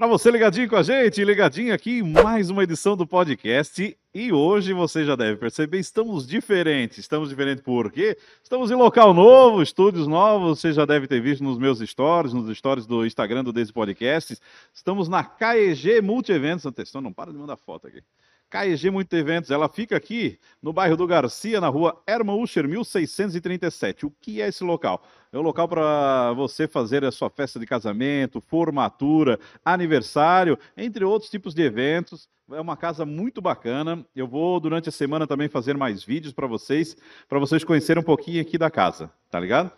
Para você ligadinho com a gente, ligadinho aqui, mais uma edição do podcast. E hoje você já deve perceber, estamos diferentes. Estamos diferentes porque estamos em local novo, estúdios novos. Você já deve ter visto nos meus stories, nos stories do Instagram do Desse Podcast. Estamos na KEG Multi Eventos. Atenção, não para de mandar foto aqui. KEG Muito Eventos, ela fica aqui no bairro do Garcia, na rua Herman Usher, 1637. O que é esse local? É um local para você fazer a sua festa de casamento, formatura, aniversário, entre outros tipos de eventos. É uma casa muito bacana. Eu vou durante a semana também fazer mais vídeos para vocês, para vocês conhecerem um pouquinho aqui da casa, tá ligado?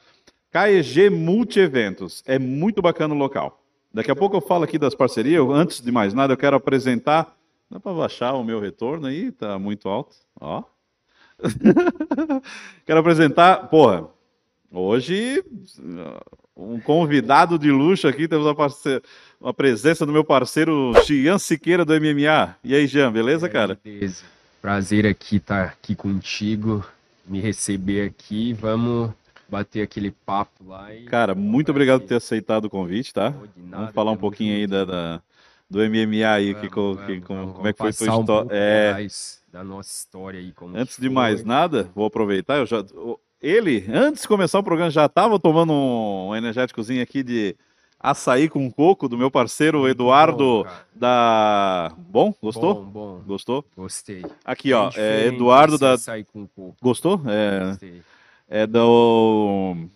KEG Multi Eventos, é muito bacana o local. Daqui a pouco eu falo aqui das parcerias. Antes de mais nada, eu quero apresentar Dá para baixar o meu retorno aí? Tá muito alto. Ó. Quero apresentar, porra, hoje um convidado de luxo aqui, temos a, parce... a presença do meu parceiro Gian Siqueira do MMA. E aí, Jean, beleza, cara? Beleza. Prazer aqui estar tá aqui contigo, me receber aqui. Vamos bater aquele papo lá. E... Cara, muito obrigado por ter aceitado o convite, tá? Nada, Vamos falar um pouquinho aí da, da do MMA aí, que, vamos, que, como, como é que foi sua história? Um é... da nossa história aí. antes de mais nada, vou aproveitar, eu já... Ele, antes de começar o programa, já estava tomando um energéticozinho aqui de açaí com coco do meu parceiro Eduardo bom, da. Bom, gostou? Bom, bom. Gostou? Gostei. Aqui, ó, é Eduardo da. Açaí com coco. Gostou? É. Gostei. É do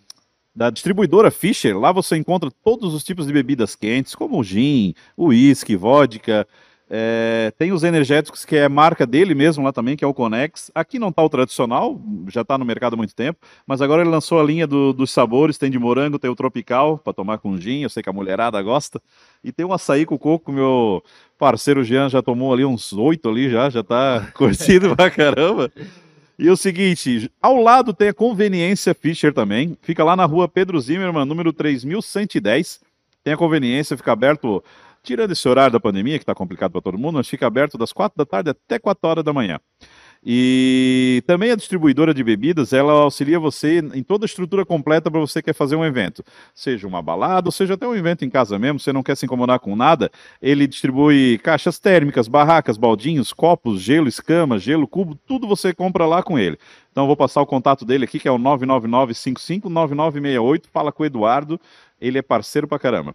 da distribuidora Fischer. Lá você encontra todos os tipos de bebidas quentes, como gin, uísque, vodka. É, tem os energéticos que é marca dele mesmo lá também, que é o Conex. Aqui não está o tradicional, já está no mercado há muito tempo, mas agora ele lançou a linha do, dos sabores, tem de morango, tem o tropical para tomar com gin, eu sei que a mulherada gosta. E tem o açaí com coco, meu parceiro Jean já tomou ali uns oito ali já, já está curtido pra caramba. E o seguinte, ao lado tem a Conveniência Fischer também. Fica lá na rua Pedro Zimmermann, número 3110. Tem a conveniência, fica aberto, tirando esse horário da pandemia, que está complicado para todo mundo, mas fica aberto das 4 da tarde até 4 horas da manhã. E também a distribuidora de bebidas, ela auxilia você em toda a estrutura completa para você que quer fazer um evento. Seja uma balada, ou seja até um evento em casa mesmo, você não quer se incomodar com nada, ele distribui caixas térmicas, barracas, baldinhos, copos, gelo, escama, gelo, cubo, tudo você compra lá com ele. Então vou passar o contato dele aqui, que é o 999-55-9968, fala com o Eduardo, ele é parceiro pra caramba.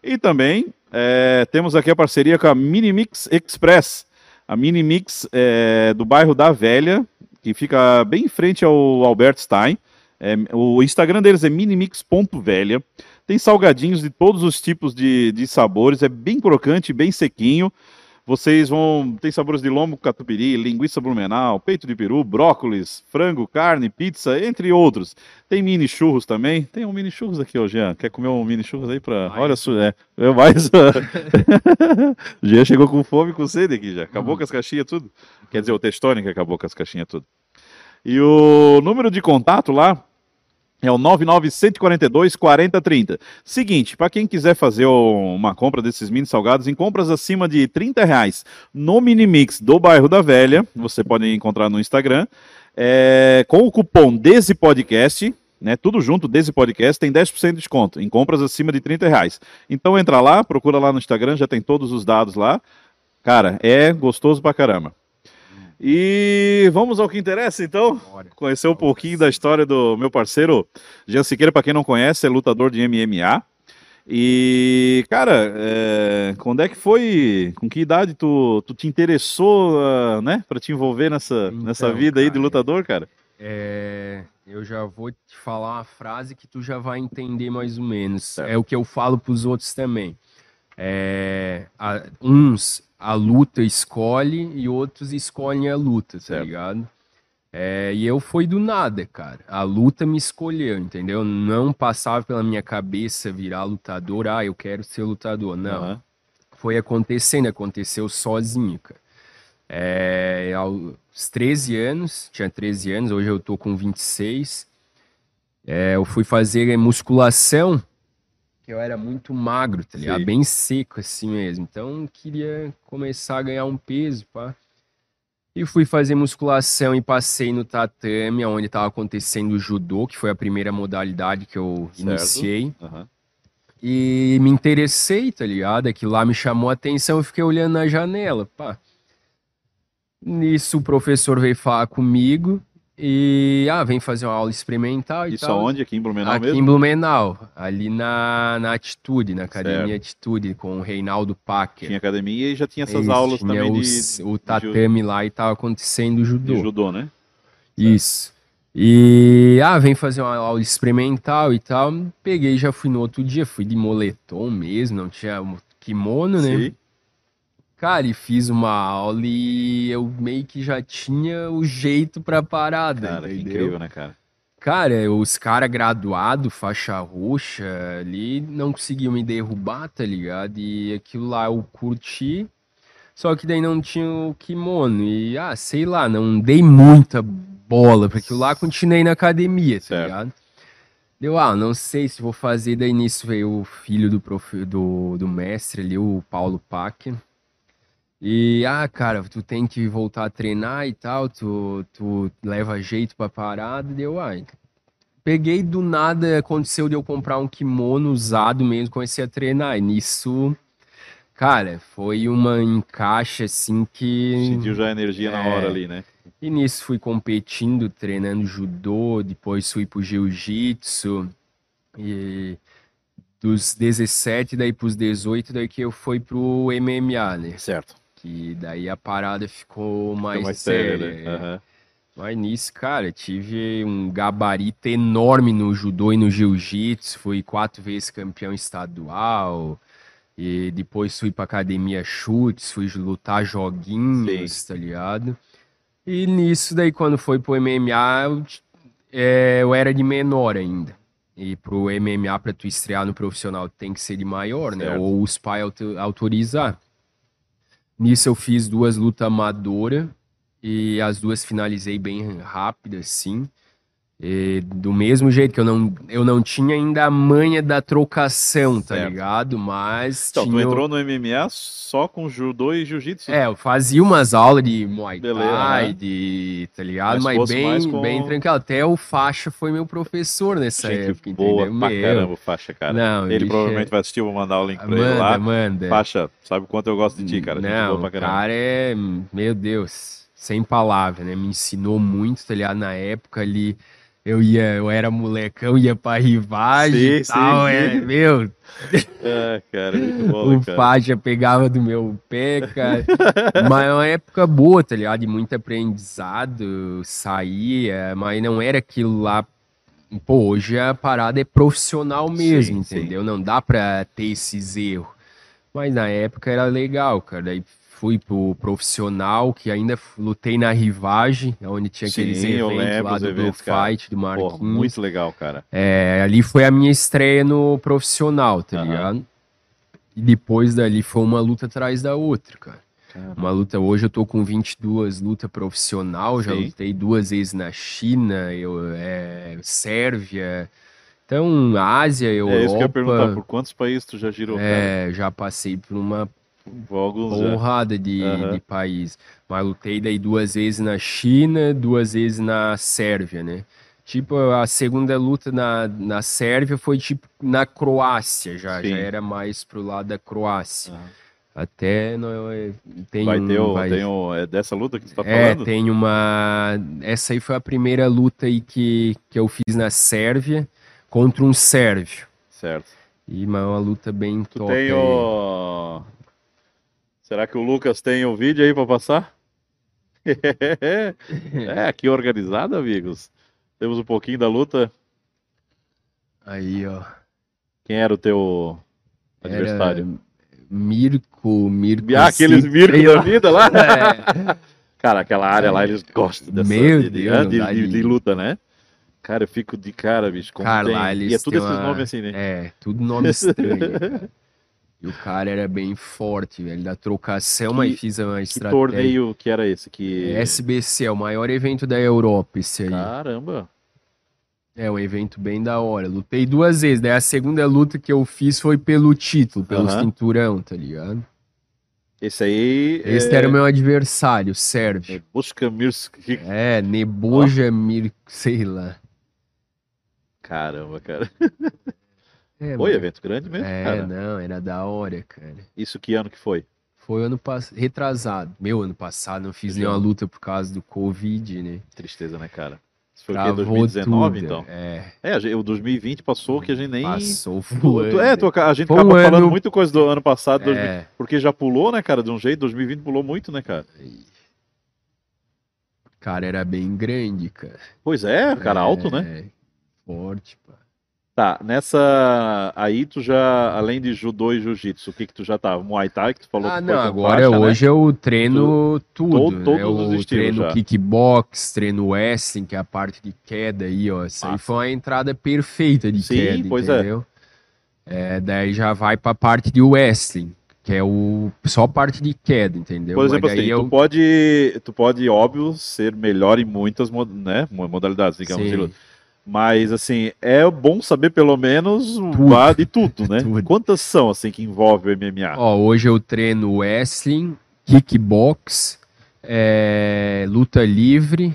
E também é, temos aqui a parceria com a Minimix Express, a Mini Mix é, do bairro da Velha, que fica bem em frente ao Albert Stein. É, o Instagram deles é minimix.velha. Tem salgadinhos de todos os tipos de, de sabores, é bem crocante, bem sequinho. Vocês vão. Tem sabores de lombo catupiry, linguiça blumenau, peito de peru, brócolis, frango, carne, pizza, entre outros. Tem mini churros também. Tem um mini churros aqui, ó, Jean. Quer comer um mini churros aí para. Olha, é, é mais. Jean chegou com fome e com sede aqui já. Acabou uhum. com as caixinhas tudo. Quer dizer, o Testone que acabou com as caixinhas tudo. E o número de contato lá é o 99142 4030. Seguinte, para quem quiser fazer uma compra desses mini salgados, em compras acima de 30 reais no Minimix do bairro da Velha, você pode encontrar no Instagram, é, com o cupom Desse Podcast, né, tudo junto, Desse Podcast, tem 10% de desconto em compras acima de 30 reais. Então entra lá, procura lá no Instagram, já tem todos os dados lá. Cara, é gostoso pra caramba. E vamos ao que interessa, então. Conhecer um pouquinho da história do meu parceiro Jean Siqueira, para quem não conhece, é lutador de MMA. E, cara, é, quando é que foi? Com que idade tu, tu te interessou, uh, né, para te envolver nessa, então, nessa vida cara, aí de lutador, cara? É, eu já vou te falar uma frase que tu já vai entender mais ou menos. Certo. É o que eu falo para os outros também. É, a, uns a luta escolhe e outros escolhem a luta, tá certo. ligado? É, e eu fui do nada, cara. A luta me escolheu, entendeu? Não passava pela minha cabeça virar lutador, ah, eu quero ser lutador. Não. Uhum. Foi acontecendo, aconteceu sozinho, cara. É, aos 13 anos, tinha 13 anos, hoje eu tô com 26. É, eu fui fazer musculação que eu era muito magro, tá ligado? Sim. Bem seco assim mesmo. Então queria começar a ganhar um peso, pá. E fui fazer musculação e passei no tatame, onde estava acontecendo o judô, que foi a primeira modalidade que eu certo. iniciei. Uhum. E me interessei, tá ligado? Aquilo lá me chamou a atenção, eu fiquei olhando na janela, pá. Nisso o professor veio falar comigo e, ah, vem fazer uma aula experimental e Isso tal. aonde? Aqui em Blumenau Aqui mesmo? em Blumenau, ali na, na Atitude, na Academia Certo. Atitude, com o Reinaldo Packer. Tinha academia e já tinha essas Isso, aulas tinha também de, os- o tatame lá e tava acontecendo o de judô. judô, né? Isso. E, ah, vem fazer uma aula experimental e tal. Peguei, já fui no outro dia, fui de moletom mesmo, não tinha kimono, né? Sim. Cara, e fiz uma aula e eu meio que já tinha o jeito pra parada, Cara, que entendeu? incrível, né, cara? Cara, os caras graduados, faixa roxa, ali não conseguiam me derrubar, tá ligado? E aquilo lá eu curti, só que daí não tinha o kimono. E, ah, sei lá, não dei muita bola, porque aquilo lá continuei na academia, tá Certo. ligado? Deu, ah, não sei se vou fazer. Daí nisso veio o filho do, profe, do, do mestre ali, o Paulo Packer. E, ah, cara, tu tem que voltar a treinar e tal, tu, tu leva jeito pra parada, deu, ai. Peguei do nada, aconteceu de eu comprar um kimono usado mesmo, comecei a treinar. E nisso, cara, foi uma encaixe assim que. Sentiu já a energia na É. hora ali, né? E nisso fui competindo, treinando judô, depois fui pro jiu-jitsu. E dos 17 daí pros 18, daí que eu fui pro MMA, né? Certo. Que daí a parada ficou mais, Fica mais séria. sério, né? Aham. Mas nisso, cara, tive um gabarito enorme no judô e no jiu-jitsu. Fui quatro vezes campeão estadual. E depois fui pra academia chutes, fui lutar joguinhos, tá ligado? E nisso, daí quando foi pro MMA, eu, é, eu era de menor ainda. E pro MMA, pra tu estrear no profissional, tem que ser de maior, né? Certo. Ou os pais auto- autorizar. Nisso eu fiz duas lutas amadoras e as duas finalizei bem rápido, assim. E do mesmo jeito que eu não, eu não tinha ainda a manha da trocação, tá Certo. ligado? Mas Então, tu tinha o- entrou no MMA só com judô e jiu-jitsu? É, eu fazia umas aulas de Muay Beleza, Thai, né? de, tá ligado? Mas Mas, bem, com- bem tranquilo. Até o Faixa foi meu professor nessa Gente época, boa entendeu? pra Meu, caramba, Faixa, cara. Não, ele bicho, provavelmente vai assistir, vou mandar o link pra ele Manda, lá. manda. Faixa, sabe o quanto eu gosto de ti, cara. Gente boa Não, pra o caramba. cara é, meu Deus, sem palavras, né? Me ensinou muito, tá ligado? Na época ali, eu ia, eu era molecão, ia pra rivagem Sim, e tal, sim, é, sim. meu, É, cara, muito bom, né, o cara. faixa pegava do meu pé, cara. mas é uma época boa, tá ligado? De muito aprendizado, saía, mas não era aquilo lá. Pô, hoje a parada é profissional mesmo, entendeu? Não dá pra ter esses erros. Mas na época era legal, cara. Daí fui pro profissional, que ainda lutei na rivagem, onde tinha aqueles Sim, eventos lembro lá do Blue eventos, cara. Fight, do Marquinhos. Porra, muito legal, cara. É, ali foi a minha estreia no profissional, tá Aham. ligado? E depois dali foi uma luta atrás da outra, cara. Uma luta, hoje eu tô com 22 lutas profissional, já Sim. lutei duas vezes na China, eu, é, Sérvia, então Ásia, Europa, É isso que eu ia perguntar, por quantos países tu já girou, cara? é, já passei por uma alguns já. porrada de, Aham. de país. Mas lutei daí duas vezes na China, duas vezes na Sérvia, né? Tipo, a segunda luta na, na Sérvia foi tipo na Croácia já, Sim. já era mais pro lado da Croácia. Aham. Até não, é, tem Vai um- ter o, vai- tem o, é dessa luta que tu tá é, falando? tem uma. Essa aí foi a primeira luta aí que, que eu fiz na Sérvia contra um sérvio. Certo. E uma, uma luta bem Tu top. tem o... Será que o Lucas tem o vídeo aí pra passar? é, aqui organizado, amigos. Temos um pouquinho da luta. Aí, ó. Quem era o teu Era adversário? Mirko, Mirko. Ah, aqueles sei da vida lá? É. Cara, aquela área lá, eles gostam dessa Meu de, de- Deus, de, dá de- de- de luta, né? Cara, eu fico de cara, bicho. Como tem... lá E eles é tudo esses uma- nomes assim, né? É, tudo nome estranho. E o cara era bem forte, velho. Da trocação, Que- mas fiz uma Que estratégia. torneio que era esse? Que... SBC, é o maior evento da Europa, esse aí. Caramba. É um evento bem da hora. Lutei duas vezes. Daí a segunda luta que eu fiz foi pelo título, pelo Aham. cinturão, tá ligado? Esse aí Esse é... era o meu adversário, o sérvio. é Bushka Mirsk. É, Neboja Mir, sei lá. Caramba, cara. É, Foi mano. evento grande mesmo, É, cara. não, era da hora, cara. Isso que ano que foi? Foi ano passado, retrasado. Meu, ano passado não fiz Já. nenhuma luta por causa do Covid, né? Tristeza, né, cara? Isso foi o quê? Travou 2019, tudo. então? É, É, o 2020 passou que a gente nem... passou tu- é, tu a gente Foi acaba um falando ano- muito coisa do ano passado, 2000, É, porque já pulou, né, cara, de um jeito, 2020 pulou muito, né, cara? cara, era bem grande, cara. Pois é, cara alto, né? É, Forte, pá. Tá, nessa. Aí tu já, além de judô e jiu-jitsu, o que que tu já tava? Muay Thai, que tu falou Ah, que não, agora faixa, né? hoje eu treino tudo. todos né? os Eu estilos treino já. kickbox, treino wrestling, que é a parte de queda aí, ó. Essa aí foi uma entrada perfeita de Sim, queda, pois é. entendeu? É, daí já vai pra parte de wrestling, que é o só parte de queda, entendeu? Por exemplo, assim, eu... tu pode, tu pode, óbvio, ser melhor em muitas né, mo- modalidades, digamos, de Sim. luta. Mas, assim, é bom saber pelo menos o Tudo. de tudo, né? Tudo. Quantas são, assim, que envolve o MMA? Ó, hoje eu treino wrestling, kickbox, é, luta livre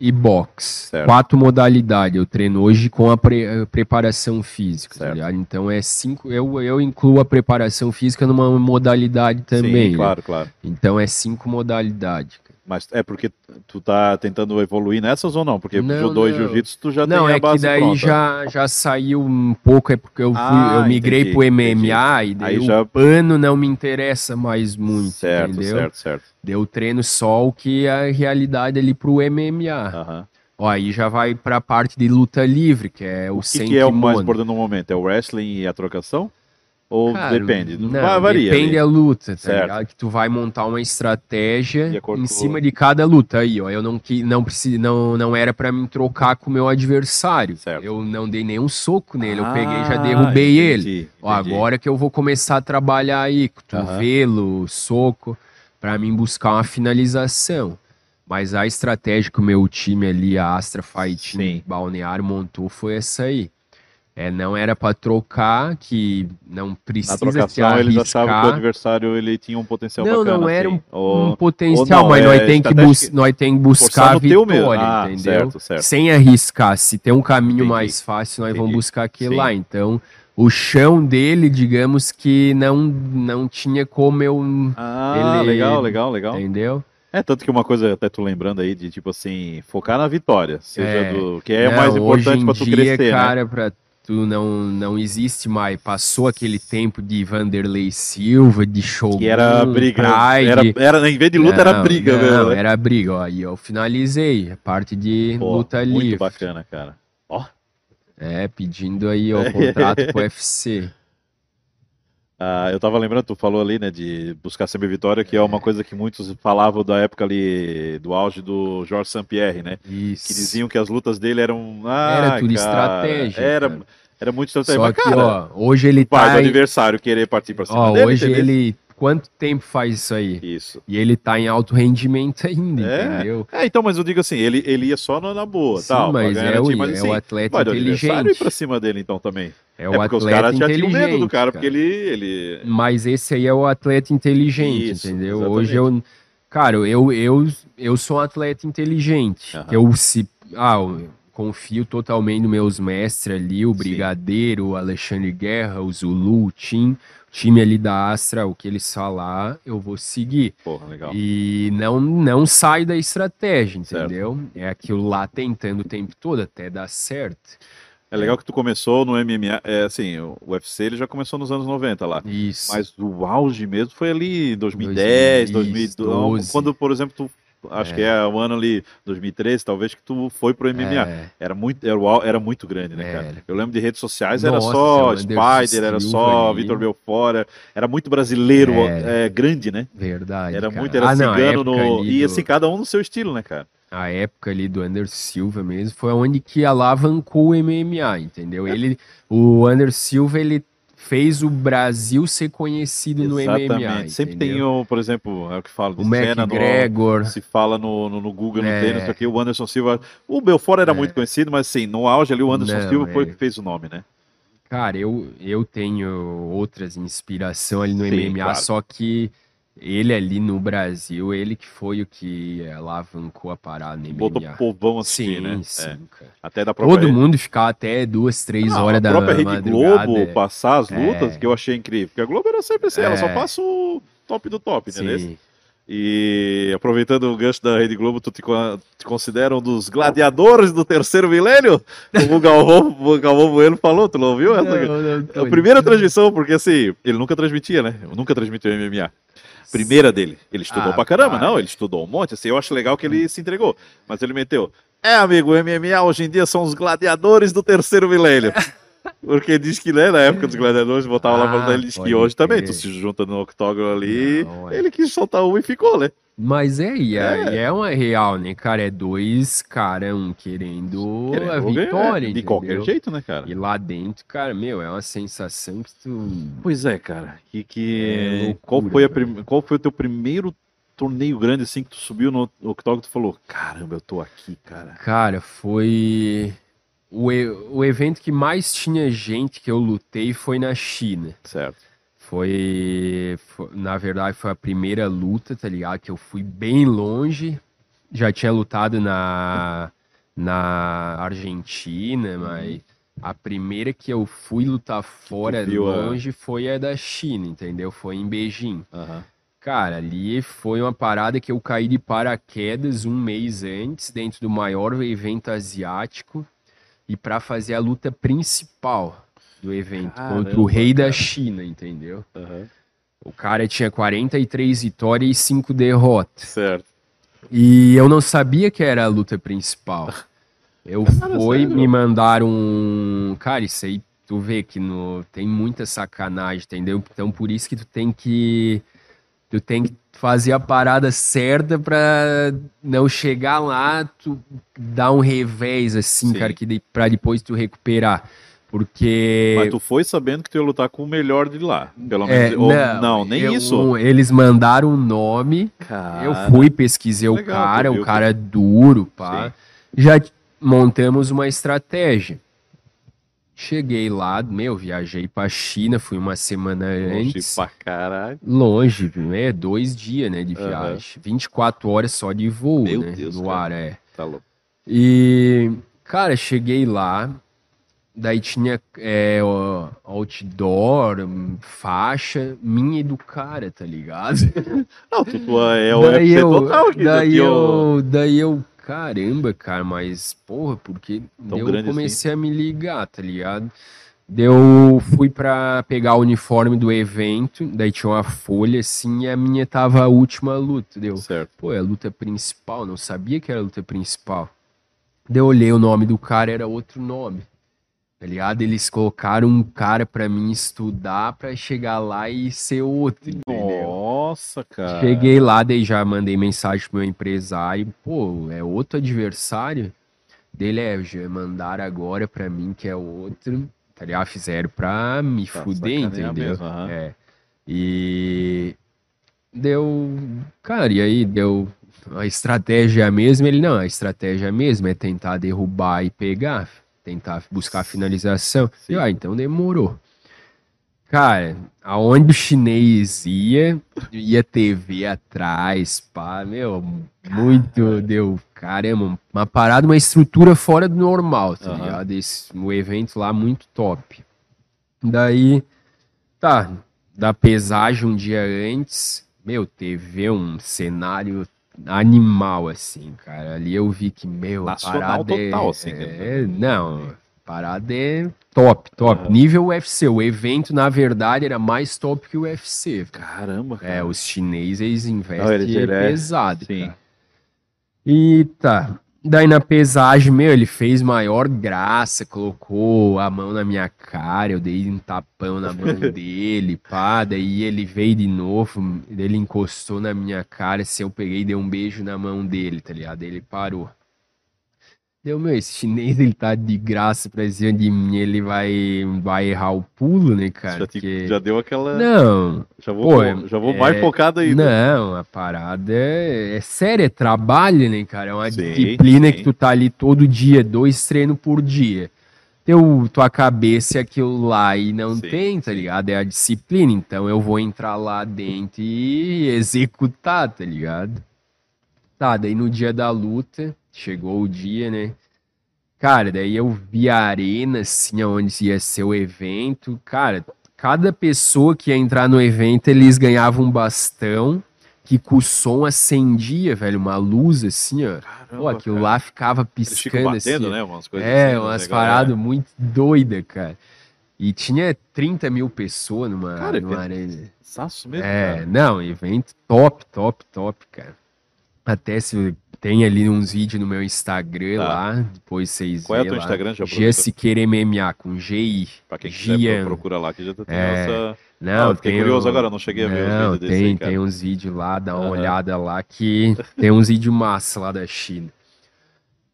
e box. Certo. Quatro modalidades. Eu treino hoje com a, pre- a preparação física. tá? Então é cinco. Eu, eu incluo a preparação física numa modalidade também. Sim, né? claro, claro. Então é cinco modalidades. Mas é porque tu tá tentando evoluir nessas ou não? Porque Não, judô e não. jiu-jitsu tu já Não, tem a é que base daí pronta. já, já saiu um pouco, é porque eu, fui, Ah, eu migrei entendi, pro MMA e daí Aí o já- pano não me interessa mais muito, Certo, entendeu? certo, certo. Eu treino só o que é a realidade ali pro MMA. Ó, aí já vai pra parte de luta livre, que é o, O que, sem que é o mais importante no momento? É o wrestling e a trocação? Ou Cara, depende? Não, Va- varia. depende ali. da luta, tá Certo. ligado? Que tu vai montar uma estratégia em cima de cada luta aí, ó. Eu não que não preciso, não, não era pra mim trocar com o meu adversário. Certo. Eu não dei nenhum soco nele, eu Ah, peguei e já derrubei ele. entendi, Ó, entendi. agora que eu vou começar a trabalhar aí, cotovelo, soco, pra mim buscar uma finalização. Mas a estratégia que o meu time ali, a Astra Fight Sim. Team Balneário, montou foi essa aí. É, não era pra trocar, que não precisa se trocação eles achavam que o adversário ele tinha um potencial Não, bacana. não era assim. um, Ou- um potencial, não, mas é nós tem que, bus nós tem que buscar a vitória. Ah, entendeu? certo, certo. Sem arriscar. Se tem um caminho Entendi. mais fácil, nós vamos Entendi. buscar aquele Sim. lá. Então, o chão dele, digamos que não, não tinha como eu. Ah, Ele- legal, legal, legal. Entendeu? É, tanto que uma coisa, até tu lembrando aí, de tipo assim, focar na vitória, seja É. do. Que é Não, mais importante pra tu crescer, né? cara, pra tu não, não existe mais. Passou aquele tempo de Vanderlei Silva, de Shogun, Que era briga. Pride. Era, era, em vez de luta, era Não, briga, não, né? era briga, ó. E eu finalizei a parte de Pô, luta muito livre. bacana, cara. Ó, É, pedindo aí o contrato pro UFC. ah, eu tava lembrando, tu falou ali, né, de buscar sempre vitória, que é uma coisa que muitos falavam da época ali, do auge do Georges St-Pierre, né? Isso. Que diziam que as lutas dele eram. Ah, Era tudo cara, estratégia, Era, cara. era muito estratégia. Só Mas, que, cara, ó, hoje ele pai tá. do em- adversário querer partir pra cima Ó, dele, hoje entendeu? ele. Quanto tempo faz isso aí? Isso. E ele tá em alto rendimento ainda, É. entendeu? É, então, mas eu digo assim, ele, ele ia só na, na boa, Sim, tal, pra mas é o, mas, é assim, o atleta vai adversário ir inteligente. pra cima dele então também. É É, o porque os atleta caras já tinham inteligente. medo do cara, porque cara. ele... ele... Mas esse aí é o atleta inteligente, Isso, entendeu? exatamente. Hoje eu. Cara, eu, eu, eu sou um atleta inteligente. Aham. Eu se. Ah, confio totalmente nos meus mestres ali, o Sim. Brigadeiro, o Alexandre Guerra, o Zulu, o Tim. O time ali da Astra, o que eles falar, eu vou seguir. Porra, legal. E não, não sai da estratégia, Certo. entendeu? É aquilo lá tentando o tempo todo até dar certo. É legal que tu começou no MMA, é assim, o UFC ele já começou nos anos 90 lá. Isso. Mas o auge mesmo foi ali em 2010, 2012, 2012. quando, por exemplo, tu, acho que é o ano ali, 2013, talvez, que tu foi pro MMA. É, Era muito, era, era muito grande, né, cara? Era. Eu lembro de redes sociais, era Nossa, só o Anderson Spider, era só. Vitor Belfort, era, era muito brasileiro, Era. é, grande, né? verdade. Era cara. muito, era Ah, não, a cigano época no. E do- assim, cada um no seu estilo, né, cara? a época ali do Anderson Silva mesmo foi onde que alavancou o MMA, entendeu? Ele, o Anderson Silva, ele fez o Brasil ser conhecido no MMA, Sempre tem entendeu? o, por exemplo, é o que fala de o cena no, McGregor, se fala no, no, no Google, no É. tênis, isso aqui, o Anderson Silva. O Belfort era muito conhecido, mas assim, no auge ali, o Anderson Não, Silva foi o é. que fez o nome, né? cara, eu, eu tenho outras inspirações ali no Sim, MMA, claro. só que ele ali no Brasil, ele que foi o que alavancou a parada no Botou MMA. povão assistir, Sim, né? sim, É. Até da própria Todo mundo ficar até duas, três Não, horas a da própria Rede madrugada. Globo é. passar as lutas, É. que eu achei incrível. Porque a Globo era sempre assim, ela só É. passa o top do top? Sim. E aproveitando o gancho da Rede Globo, tu te, te considera um dos gladiadores do terceiro milênio? Como o Galvão, o Galvão Bueno falou, tu não ouviu essa? Não, não, É a primeira transmissão, porque assim, ele nunca transmitia, né? Nunca transmitiu MMA. Primeira dele. Ele estudou Ah, pra caramba, para. não? Ele estudou um monte, assim, eu acho legal que ele se entregou. Mas ele meteu. É, amigo, o MMA hoje em dia são os gladiadores do terceiro milênio. Porque diz que, né, na época dos gladiadores, botava lá pra Ah, lutar, ele diz que hoje também, crer. tu se junta no octógono ali, Não, é. ele quis soltar um e ficou, né? Mas é, e é, É. é uma real, né, cara? É dois caras, um querendo, Querendo a ganhar, vitória, De entendeu? qualquer jeito, né, cara? E lá dentro, cara, meu, é uma sensação que tu... Pois é, cara. Que, que... É loucura, qual, foi a velho. prim- qual foi o teu primeiro torneio grande assim que tu subiu no octógono e tu falou, caramba, eu tô aqui, cara. Cara, foi... O, o evento que mais tinha gente que eu lutei foi na China. Certo. Foi, fo- na verdade, foi a primeira luta, tá ligado? Que eu fui bem longe. Já tinha lutado na, na Argentina, mas a primeira que eu fui lutar fora, viu longe, foi a da China, entendeu? Foi em Beijing. Aham. Cara, ali foi uma parada que eu caí de paraquedas um mês antes, dentro do maior evento asiático, e para fazer a luta principal do evento, contra o Caramba, rei da cara. China, entendeu? Aham. O cara tinha 43 vitórias e 5 derrotas. Certo. E eu não sabia que era a luta principal. Eu Cara, fui, sério? me mandaram um. Cara, isso aí tu vê que no... tem muita sacanagem, entendeu? Então por isso que tu tem que. Tu tem que fazer a parada certa pra não chegar lá, tu dar um revés assim, Sim. cara, que de... pra depois tu recuperar. Porque. Mas tu foi sabendo que tu ia lutar com o melhor de lá. Pelo É, menos. ou- não, nem eu- isso. Eles mandaram um nome. Cara, Eu fui, pesquisei o Legal, cara, tu viu o cara é duro, pá. Já montamos uma estratégia. Cheguei lá, meu, viajei pra China, fui uma semana Longe antes. pra caralho. Longe, é dois dias, né, de viagem. 24 horas só de voo, Meu né, Deus, no ar, é. Tá louco. E, cara, cheguei lá, daí tinha é, outdoor, faixa, minha e do cara, tá ligado? Não, tu, tu é o daí UFC eu, total aqui. daí daqui, ó. eu, daí eu, caramba, cara, mas porra, porque Tão eu assim? comecei a me ligar, tá ligado? Eu fui pra pegar o uniforme do evento, daí tinha uma folha assim e a minha tava a última luta, deu. Certo. Pô, é a luta principal, não sabia que era a luta principal. Daí eu olhei o nome do cara, era outro nome. Tá ligado? Eles colocaram um cara pra mim estudar pra chegar lá e ser outro, entendeu? Nossa, cara. Cheguei lá, daí já mandei mensagem pro meu empresário, pô, é outro adversário? Dele é, já mandaram agora pra mim que é outro, tá ligado? Fizeram pra me Pra fuder, entendeu? mesmo, aham. É. E deu, cara, e aí deu a estratégia é a mesma, ele não, a estratégia é a mesma, é tentar derrubar e pegar, tentar buscar a finalização. Sim. E, ah, então demorou. Cara, aonde o chinês ia, ia TV atrás, pá, meu, muito, deu, caramba, uma parada, uma estrutura fora do normal, tá Aham. ligado? Esse, um evento lá muito top. Daí, tá, da pesagem um dia antes, meu, teve um cenário animal, assim, cara. Ali eu vi que, meu, Nacional parada é- total, assim, É, não, a parada é top, top. Aham. Nível UFC. O evento, na verdade, era mais top que o UFC. Caramba, cara. É, os chineses, investem Não, ele é- pesado, sim. cara. E tá. Daí na pesagem, meu, ele fez maior graça, colocou a mão na minha cara, eu dei um tapão na mão dele, pá, daí ele veio de novo, ele encostou na minha cara, se eu peguei e dei um beijo na mão dele, tá ligado? Ele parou. Deu, meu, esse chinês, ele tá de graça pra cima de mim, ele vai, vai errar o pulo, né, cara? já, te- Porque- já deu aquela. Não, já vou, pô, já vou é- mais focado aí. né? não, a parada é, é séria, é trabalho, né, cara? É uma Sim, disciplina sim. que tu tá ali todo dia, dois treinos por dia. teu, tua cabeça é aquilo lá e não Sim, tem, tá ligado? É a disciplina. Então eu vou entrar lá dentro e executar, tá ligado? Tá, daí no dia da luta, chegou o dia, né? Cara, daí eu vi a arena, assim, onde ia ser o evento. Cara, cada pessoa que ia entrar no evento, eles ganhavam um bastão que com o som acendia, velho, uma luz assim, ó. Caramba, Pô, aquilo cara. lá ficava piscando assim. batendo, ó. né? Umas coisas É, assim, uns umas paradas muito doidas, cara. E tinha 30 mil pessoas numa, Cara, numa arena. Saço mesmo, É, cara. não, evento top, top, top, cara. Até se tem ali uns vídeos no meu Instagram Tá. lá, depois vocês Qual é o teu lá. Instagram? Já Gia. Siqueira MMA, com GI. Pra quem quiser, Gian. procura lá, que já tem É, essa... Não, Ah, fiquei tem curioso um- agora, não cheguei a ver os Não, vídeos desse tem, cara. tem uns vídeos lá, dá uma Aham. olhada lá que tem uns vídeos massa lá da China.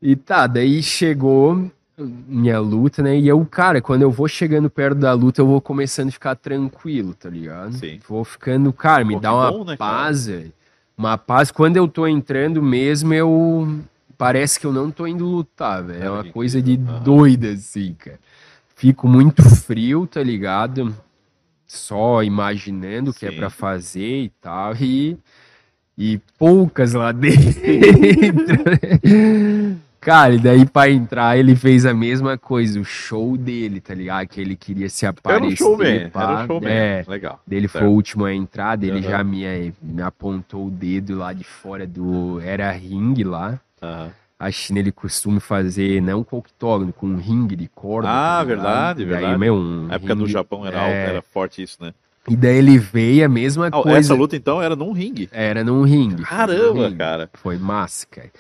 E tá, daí chegou minha luta, né? E eu, cara, quando eu vou chegando perto da luta, eu vou começando a ficar tranquilo, tá ligado? Sim. Vou ficando, cara, me Pô, dá uma bom, né, cara? paz, velho. Uma paz. Quando eu tô entrando mesmo, eu. Parece que eu não tô indo lutar, velho. É uma coisa de doida, assim, cara. Fico muito frio, tá ligado? Só imaginando o que é pra fazer e tal. E, e poucas lá dentro. Cara, e daí pra entrar ele fez a mesma coisa, o show dele, tá ligado? Que ele queria se Era aparecer. um showman, pá. era um showman. É, Legal. dele foi o último a entrar, dele Aham. já me, me apontou o dedo lá de fora do. Era ringue lá. Aham. A China ele costuma fazer não com octógono, com um ringue de corda. Ah, tá verdade, verdade. meu, um Na época no ringue- Japão era, é. era forte isso, né? E daí ele veio a mesma Ah, coisa. essa luta então era num ringue. Era num ringue. foi num Caramba, ringue. cara. Foi massa, cara.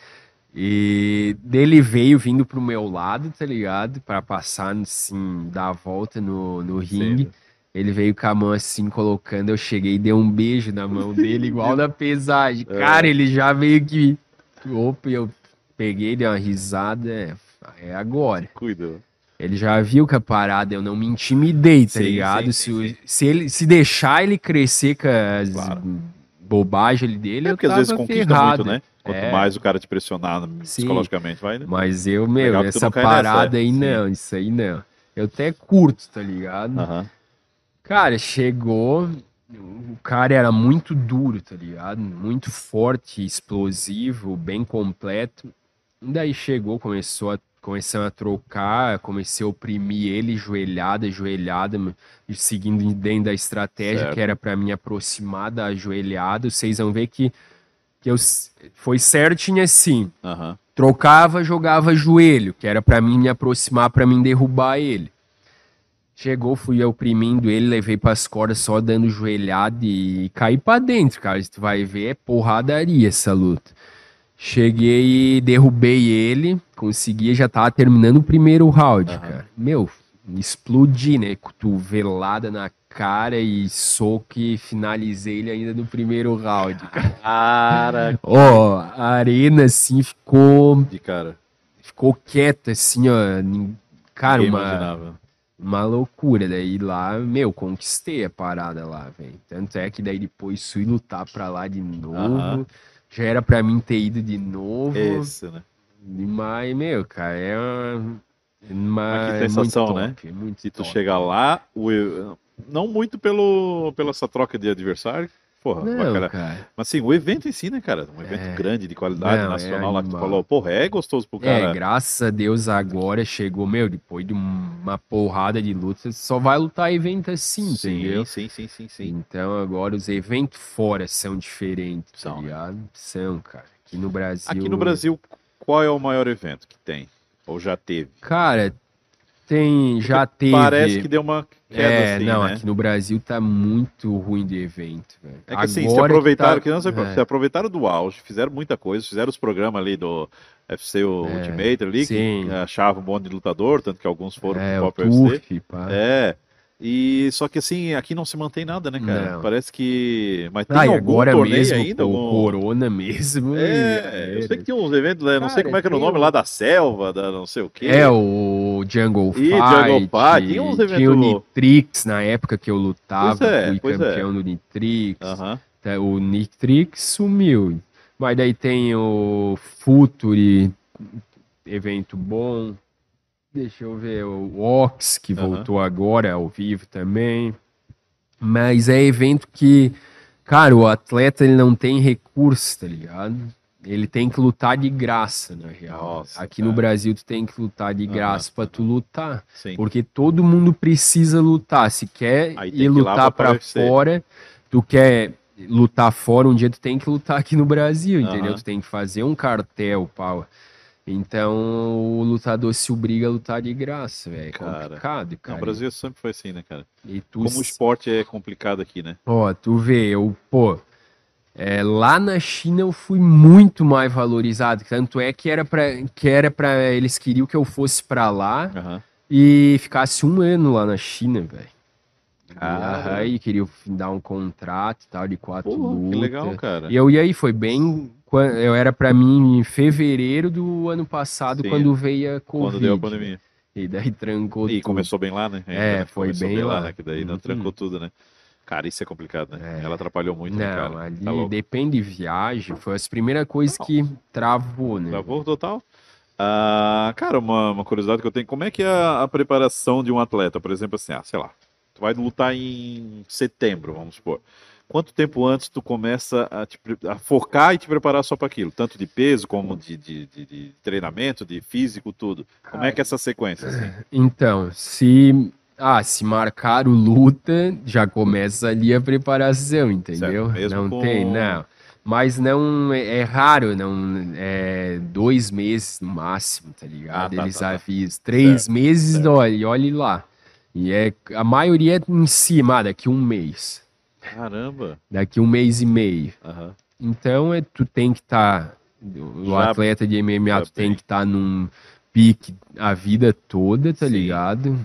E dele veio vindo pro meu lado, tá ligado? Pra passar, assim, dar a volta no, no ringue. Sim. Ele veio com a mão assim, colocando. Eu cheguei e dei um beijo na mão dele, igual na pesagem. É. Cara, ele já veio que. Opa, eu peguei, dei uma risada. É, é agora. Cuida. Ele já viu que a parada eu não me intimidei, tá Sim, ligado? sim, se, sim. se ele se deixar ele crescer com as Claro. Bobagens ali dele, É eu porque às vezes conquista ferrado. muito, né? Quanto É. mais o cara te pressionar Sim. psicologicamente, vai, né? Mas eu, meu, Legal essa nessa, parada é. aí Sim. não, isso aí não. Eu até curto, tá ligado? Cara, chegou. O cara era muito duro, tá ligado? Muito forte, explosivo, bem completo. Daí chegou, começou a, começamos a trocar, comecei a oprimir ele, joelhada, joelhada, seguindo dentro da estratégia Certo. que era pra mim aproximar da joelhada. Vocês vão ver que, que eu, foi certinho assim. Aham. Trocava, jogava joelho, que era pra mim me aproximar, pra mim derrubar ele. Chegou, fui oprimindo ele, levei pras cordas só dando joelhada e caí pra dentro, cara. Tu vai ver, é porradaria essa luta. Cheguei e derrubei ele, consegui, já tava terminando o primeiro round, Aham. cara. Meu, explodi, né? Cotovelada na cara e soco e finalizei ele ainda no primeiro round, cara. Cara, Ó, a arena assim ficou de cara. ficou quieta assim, ó. Cara, uma, imaginava. uma loucura. Daí lá, meu, conquistei a parada lá, velho. Tanto é que daí depois fui lutar pra lá de novo. Aham. Já era pra mim ter ido de novo. Esse, né? Mas, meu, cara, é uma. uma Mas que é sensação, muito né? top, é muito Se tu top. chegar lá, o... não muito pelo, pela essa troca de adversário, porra, Não, bacana. cara. Mas assim, o evento em si, né, cara? Um evento É. grande, de qualidade Não, é nacional lá que tu falou, porra, é gostoso pro É, cara. graças a Deus agora chegou, meu, depois de uma porrada de lutas, só vai lutar evento assim, entendeu? sim, sim, sim, sim. Então agora os eventos fora são diferentes, São, tá né? São, cara. Aqui no Brasil. Aqui no Brasil, qual é o maior evento que tem? Ou já teve? Cara, tem. Já teve. Parece que deu uma queda É, assim, não, né? aqui no Brasil tá muito ruim de evento, velho. É que assim, se Agora aproveitaram, tá- que não sei, é. se aproveitaram do auge, fizeram muita coisa, fizeram os programas ali do FC É, Ultimate ali, sim. que achavam um monte de lutador, tanto que alguns foram É, pro o próprio UFC. TUF, pá. É. E só que assim, aqui não se mantém nada, né, cara? Não. Parece que. Mas tem Ah, algum agora torneio mesmo, ainda? o algum- Corona mesmo. É, eu sei que tinha uns eventos, né? Não sei como é que era o tem nome lá da selva, da não sei o quê. É, o Jungle Fight. Jungle Fight, tinha uns Tinha o eventos- Nitrix na época que eu lutava, Pois é, fui pois é. campeão do Nitrix. Aham. Tá, O Nitrix sumiu. Mas daí tem o Futuri, evento bom. Deixa eu ver, o Ox, que voltou agora ao vivo também. Mas é evento que, cara, o atleta ele não tem recurso, tá ligado? Ele tem que lutar de graça, na real. Nossa, Aqui cara. no Brasil tu tem que lutar de graça uhum. para tu lutar, Sim. porque todo mundo precisa lutar. Se quer ir lutar para fora, tu quer lutar fora, um dia tu tem que lutar aqui no Brasil, uhum. entendeu? Tu tem que fazer um cartel, pau. Então o lutador se obriga a lutar de graça, velho. É complicado, cara. No Brasil sempre foi assim, né, cara? E tu... Como o esporte é complicado aqui, né? Ó, tu vê, eu, pô, é, lá na China eu fui muito mais valorizado. Tanto é que era para que era para eles queriam que eu fosse para lá uhum. e ficasse um ano lá na China, velho. Ah, e queria dar um contrato e tal de quatro Pô, lutas. Que legal, cara. E eu e aí foi bem eu era para mim em fevereiro do ano passado Sim, quando veio a Covid. Quando deu a pandemia. E daí trancou E tudo. começou bem lá, né? É, foi bem, bem lá. né? Que daí uhum. não trancou tudo, né? Cara, isso é complicado, né? É. Ela atrapalhou muito, né, não, né, ali tá depende de viagem, foi as primeiras coisas que travou, né? Travou total? Ah, cara, uma, uma curiosidade que eu tenho, como é que é a, a preparação de um atleta? Por exemplo, assim, ah, sei lá, tu vai lutar em setembro, vamos supor quanto tempo antes tu começa a, te, a focar e te preparar só para aquilo? Tanto de peso como de, de, de, de, treinamento, de físico, tudo. Como é que é essa sequência? Assim? Então, se. Ah, se marcar o luta, já começa ali a preparação, entendeu? não com... tem, não. Mas não é, é raro, não é dois meses no máximo, tá ligado? Ah, tá, Eles tá, tá. avisam. Três certo, meses, certo. olha, olhe lá. E é a maioria é em cima, daqui um mês. Caramba! Daqui um mês e meio. Uhum. Então, é, tu tem que estar. Tá, o Já atleta de MMA tu tem que estar tá num pique a vida toda, tá Sim. ligado?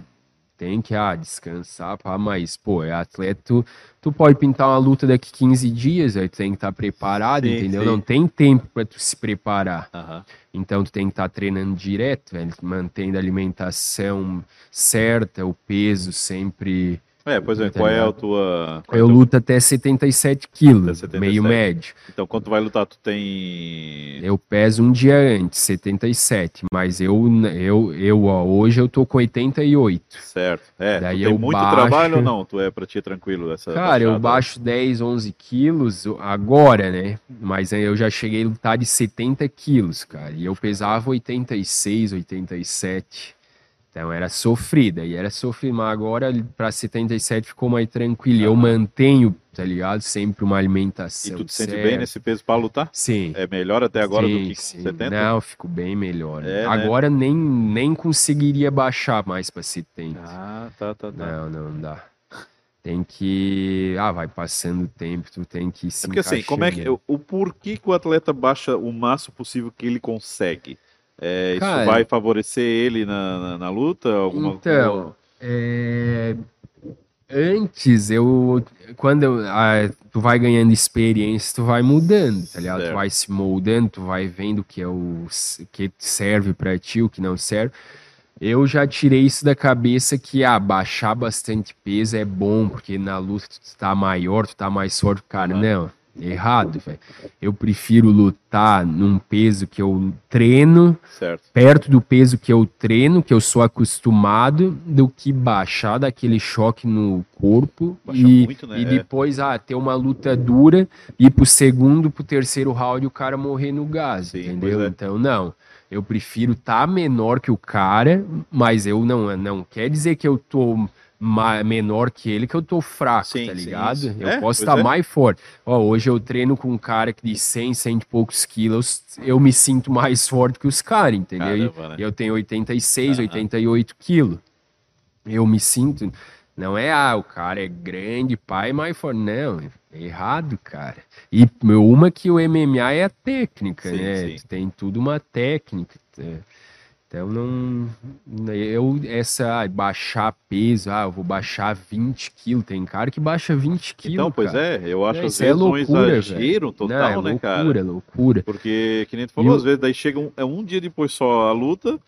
Tem que ah, descansar, pá, mas, pô, é atleta, tu, tu pode pintar uma luta daqui 15 dias, aí tu tem que estar tá preparado, sim, entendeu? Sim. Não tem tempo para tu se preparar. Uhum. Então tu tem que estar tá treinando direto, velho, mantendo a alimentação certa, o peso sempre é, pois é, qual é a tua. Eu luto até 77 quilos, 77. meio médio. Então, quando tu vai lutar, tu tem. Eu peso um dia antes, 77, mas eu, eu, eu ó, hoje eu tô com 88. Certo. É, Daí eu muito baixo... trabalho ou não? Tu é pra ti tranquilo essa Cara, baixada? eu baixo 10, 11 quilos agora, né? Mas eu já cheguei a lutar de 70 quilos, cara. E eu pesava 86, 87. Então era sofrida, e era sofrida, mas agora para 77 ficou mais tranquilo. Eu mantenho, tá ligado? Sempre uma alimentação. E tu te sente bem nesse peso para lutar? Sim. É melhor até agora sim, do que sim. 70? Não, fico bem melhor. É, né? agora né? nem, nem conseguiria baixar mais para 70. Ah, tá, tá, tá. Não, não dá. Tem que. Ah, vai passando o tempo, tu tem que se. É porque assim, como é que. O porquê que o atleta baixa o máximo possível que ele consegue? É, isso Cara, vai favorecer ele na, na, na luta? Alguma Então, é, antes eu. Quando eu, ah, tu vai ganhando experiência, tu vai mudando, tá ligado? Certo. Tu vai se moldando, tu vai vendo o que é o que serve para ti, o que não serve. Eu já tirei isso da cabeça que ah, baixar bastante peso é bom, porque na luta tu tá maior, tu tá mais forte, cara. Uhum. Não errado, velho. Eu prefiro lutar num peso que eu treino, certo. perto do peso que eu treino, que eu sou acostumado, do que baixar daquele choque no corpo e, muito, né? e depois ah, ter uma luta dura e pro segundo, pro terceiro round o cara morrer no gás, Sim, entendeu? É. Então, não. Eu prefiro estar tá menor que o cara, mas eu não, não quer dizer que eu tô menor que ele que eu tô fraco, sim, tá ligado? Sim, eu é, posso estar tá é. mais forte. Ó, hoje eu treino com um cara que de 100, 100 e poucos quilos, eu me sinto mais forte que os caras, entendeu? Caramba, né? Eu tenho 86, uhum. 88 quilos. Eu me sinto... Não é, ah, o cara é grande, pai, mais forte. Não, é errado, cara. E uma que o MMA é a técnica, sim, né? Tem tudo uma técnica. É. Então não. Eu, essa baixar peso, ah, eu vou baixar 20 quilos. Tem cara que baixa 20 quilos. Então, pois cara. é, eu acho às é vezes loucura, um exagero total, não, é né, loucura, cara? Loucura, loucura. Porque, que nem tu falou, eu... às vezes daí chega um, é um dia depois só a luta,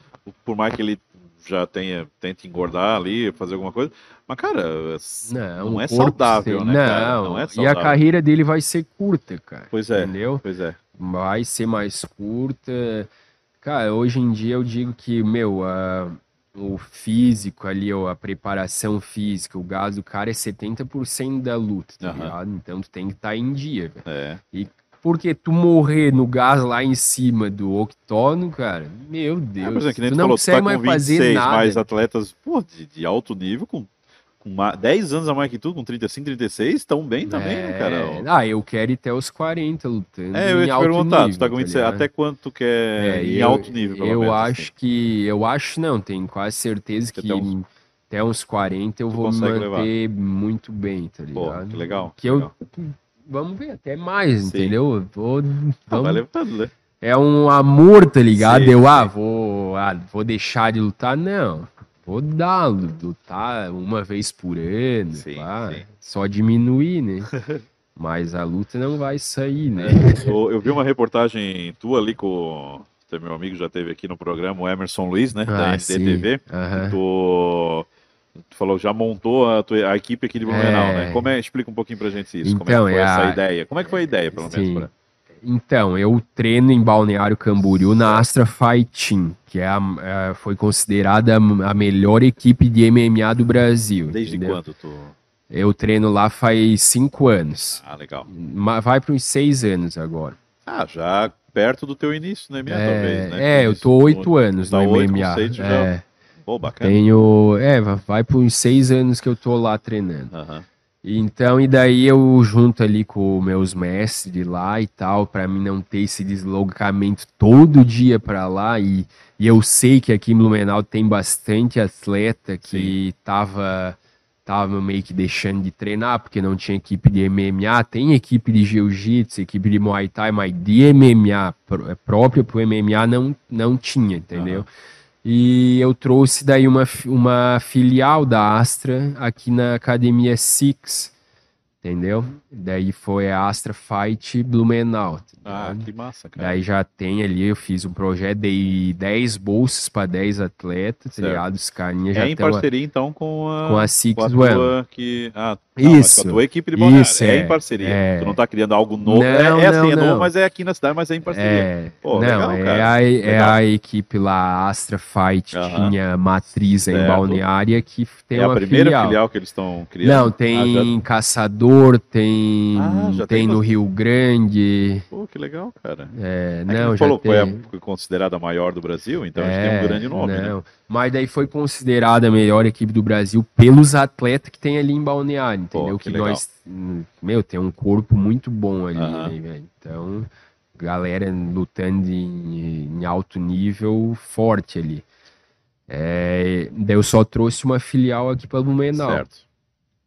por mais que ele já tenha, tente engordar ali, fazer alguma coisa. Mas, cara, não, não é saudável, né? Não, não é saudável. E a carreira dele vai ser curta, cara. Pois é. Entendeu? Pois é. Vai ser mais curta. Cara, hoje em dia eu digo que, meu, uh, o físico ali, ó, a preparação física, o gás do cara é 70% da luta, tá Aham. ligado? Então tu tem que estar em dia, velho. É. Porque tu morrer no gás lá em cima do octógono, cara, meu Deus, É, por exemplo, que nem tu tu não falou, tu consegue tá mais com fazer 26, nada. mais atletas pô, de, de alto nível, com, com ma- 10 anos a mais que tu, com 35, 36, estão bem também, né, cara? É, Ah, eu quero ir até os 40 lutando É, eu ia te perguntar, nível, tu tá com 26, ligado? até quanto tu quer É, em eu- alto nível, Eu menos, acho assim? que. Eu acho não, tenho quase certeza Que que, até uns- até uns 40 eu tu vou manter muito bem, tá Pô, ligado? que legal. Que eu. legal. Vamos ver, até mais, Sim. entendeu? Eu Vou, Ah, vamos- vai levando, né? É um amor, tá ligado? Sim, eu, ah, vou, ah, vou deixar de lutar, não. Vou dar, lutar uma vez por ano, Sim, pá. sim. só diminuir, né? Mas a luta não vai sair, né? Eu, eu vi uma reportagem tua ali com. Teu meu amigo já teve aqui no programa, o Emerson Luiz, né? da Ah, sim. NDTV. Tu, tu falou, já montou a, tua- a equipe aqui de Blumenau, É. né? Como é, explica um pouquinho pra gente isso. como Então, é que foi é essa a- ideia? Como é que foi a ideia, pelo menos? Sim. pra- Então, eu treino em Balneário Camboriú na Astra Fight Team, que é a, é, foi considerada a melhor equipe de MMA do Brasil. Desde entendeu? quando tu. Eu treino lá faz cinco anos. Ah, legal. Vai para uns seis anos agora. Ah, já perto do teu início no MMA, talvez, né? É, eu tô oito anos tá no oito, MMA. conceito já- É, Pô, bacana. tenho, é, va- vai para uns seis anos que eu tô lá treinando. Aham. Então, e daí eu junto ali com meus mestres lá e tal, pra mim não ter esse deslocamento todo dia pra lá. E, e eu sei que aqui em Blumenau tem bastante atleta que tava, tava meio que deixando de treinar porque não tinha equipe de MMA. Tem equipe de jiu-jitsu, equipe de Muay Thai, mas de MMA, pró- próprio pro MMA, não, não tinha, entendeu? Aham. E eu trouxe daí uma, uma filial da Astra aqui na Academia Six, entendeu? Daí foi a Astra Fight Blumenau. tá Ah, que massa, cara. Daí já tem ali, eu fiz um projeto, dei 10 bolsas para 10 atletas, tá Certo. ligado? Os carinhas já É em parceria, então, com a, com a Six com a tua que... Ah, não, mas Isso. com a tua equipe de Balneário. Isso, é, é. em parceria. É. Tu não tá criando algo novo. Não, é, é assim, não, é novo, mas é aqui na cidade, mas é em parceria. É, Pô, não, legal, é, a, é a equipe lá, a Astra Fight, Aham. tinha matriz em Certo. Balneária que tem é a uma primeira filial. filial, que eles estão criando. Não, Ah, tem Caçador, tem, Ah, já tem tem no. Rio Grande. já... Pô, que legal, cara. É, É não, já falou, tem. foi a, considerada a maior do Brasil, então a gente tem um grande nome, né? não. Mas daí foi considerada a melhor equipe do Brasil pelos atletas que tem ali em Balneário, Pô, entendeu? que que legal. nós, meu, tem um corpo muito bom ali, né, velho? Então, galera lutando em, em alto nível, forte ali. É, daí eu só trouxe uma filial aqui para Blumenau. Certo.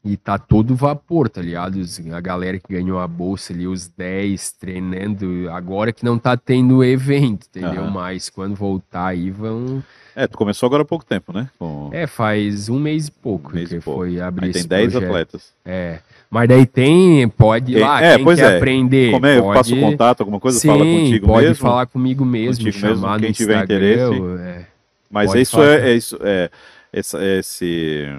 E tá todo vapor, tá ligado? A galera que ganhou a bolsa ali, os 10 treinando, agora que não tá tendo evento, entendeu? Aham. Mas quando voltar aí vão. É, tu começou agora há pouco tempo, né? Com... É, faz um mês e pouco Um mês que e pouco. foi abrir Aí tem esse 10 projeto. atletas. É. Mas daí tem, pode ir lá, é, quem pois quer é. aprender. Como é? Eu pode... passo contato, alguma coisa? Sim, fala contigo pode mesmo? falar comigo mesmo, Contigo mesmo, quem tiver interesse. é. Mas Pode isso falar. é, é isso é essa, esse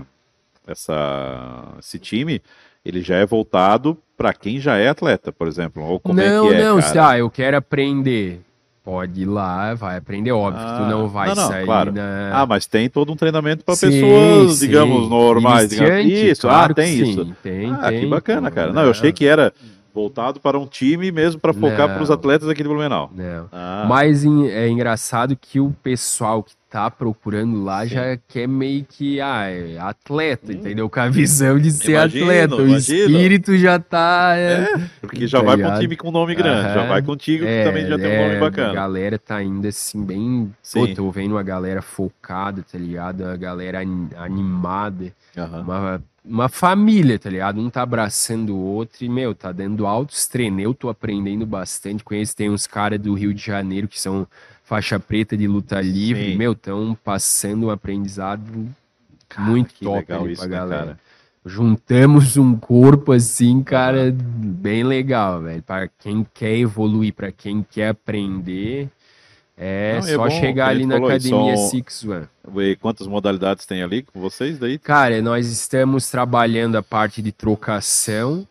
essa esse time ele já é voltado para quem já é atleta, por exemplo, ou como não, é que é, não, se, ah, eu quero aprender. Pode ir lá, vai aprender. Óbvio que tu Ah, não vai não, não, sair claro. na. Ah, mas tem todo um treinamento para pessoas, sim. digamos, normais, digamos. Isso, claro ah, tem isso. Tem, ah, tem, que bacana, cara. Não, eu achei que era voltado para um time mesmo para focar para os atletas aqui de Blumenau. Não. Ah, Mas é engraçado que o pessoal que tá procurando lá Sim. já quer meio que ah, é atleta, entendeu? Com a visão de ser Imagino, atleta. O imagino. espírito já tá. É, porque já tá vai para um ligado? time com nome grande, já Aham. vai contigo que é, também já tem um nome é, bacana. A galera tá ainda assim, bem. Sim. Pô, tô vendo uma galera focada, tá ligado? A galera ani- animada. Aham. Uma, uma família, tá ligado? Um tá abraçando o outro e, meu, tá dando altos treinos. Eu tô aprendendo bastante com eles. Tem uns caras do Rio de Janeiro que são faixa preta de luta livre. Sim. Meu, tão passando um aprendizado Cara, muito top legal isso, pra né, galera. Juntamos um corpo assim, cara, bem legal, velho. Pra quem quer evoluir, pra quem quer aprender, é Não, é só bom, chegar ali na Academia são- Six One. E quantas modalidades tem ali com vocês daí? Cara, nós estamos trabalhando a parte de trocação,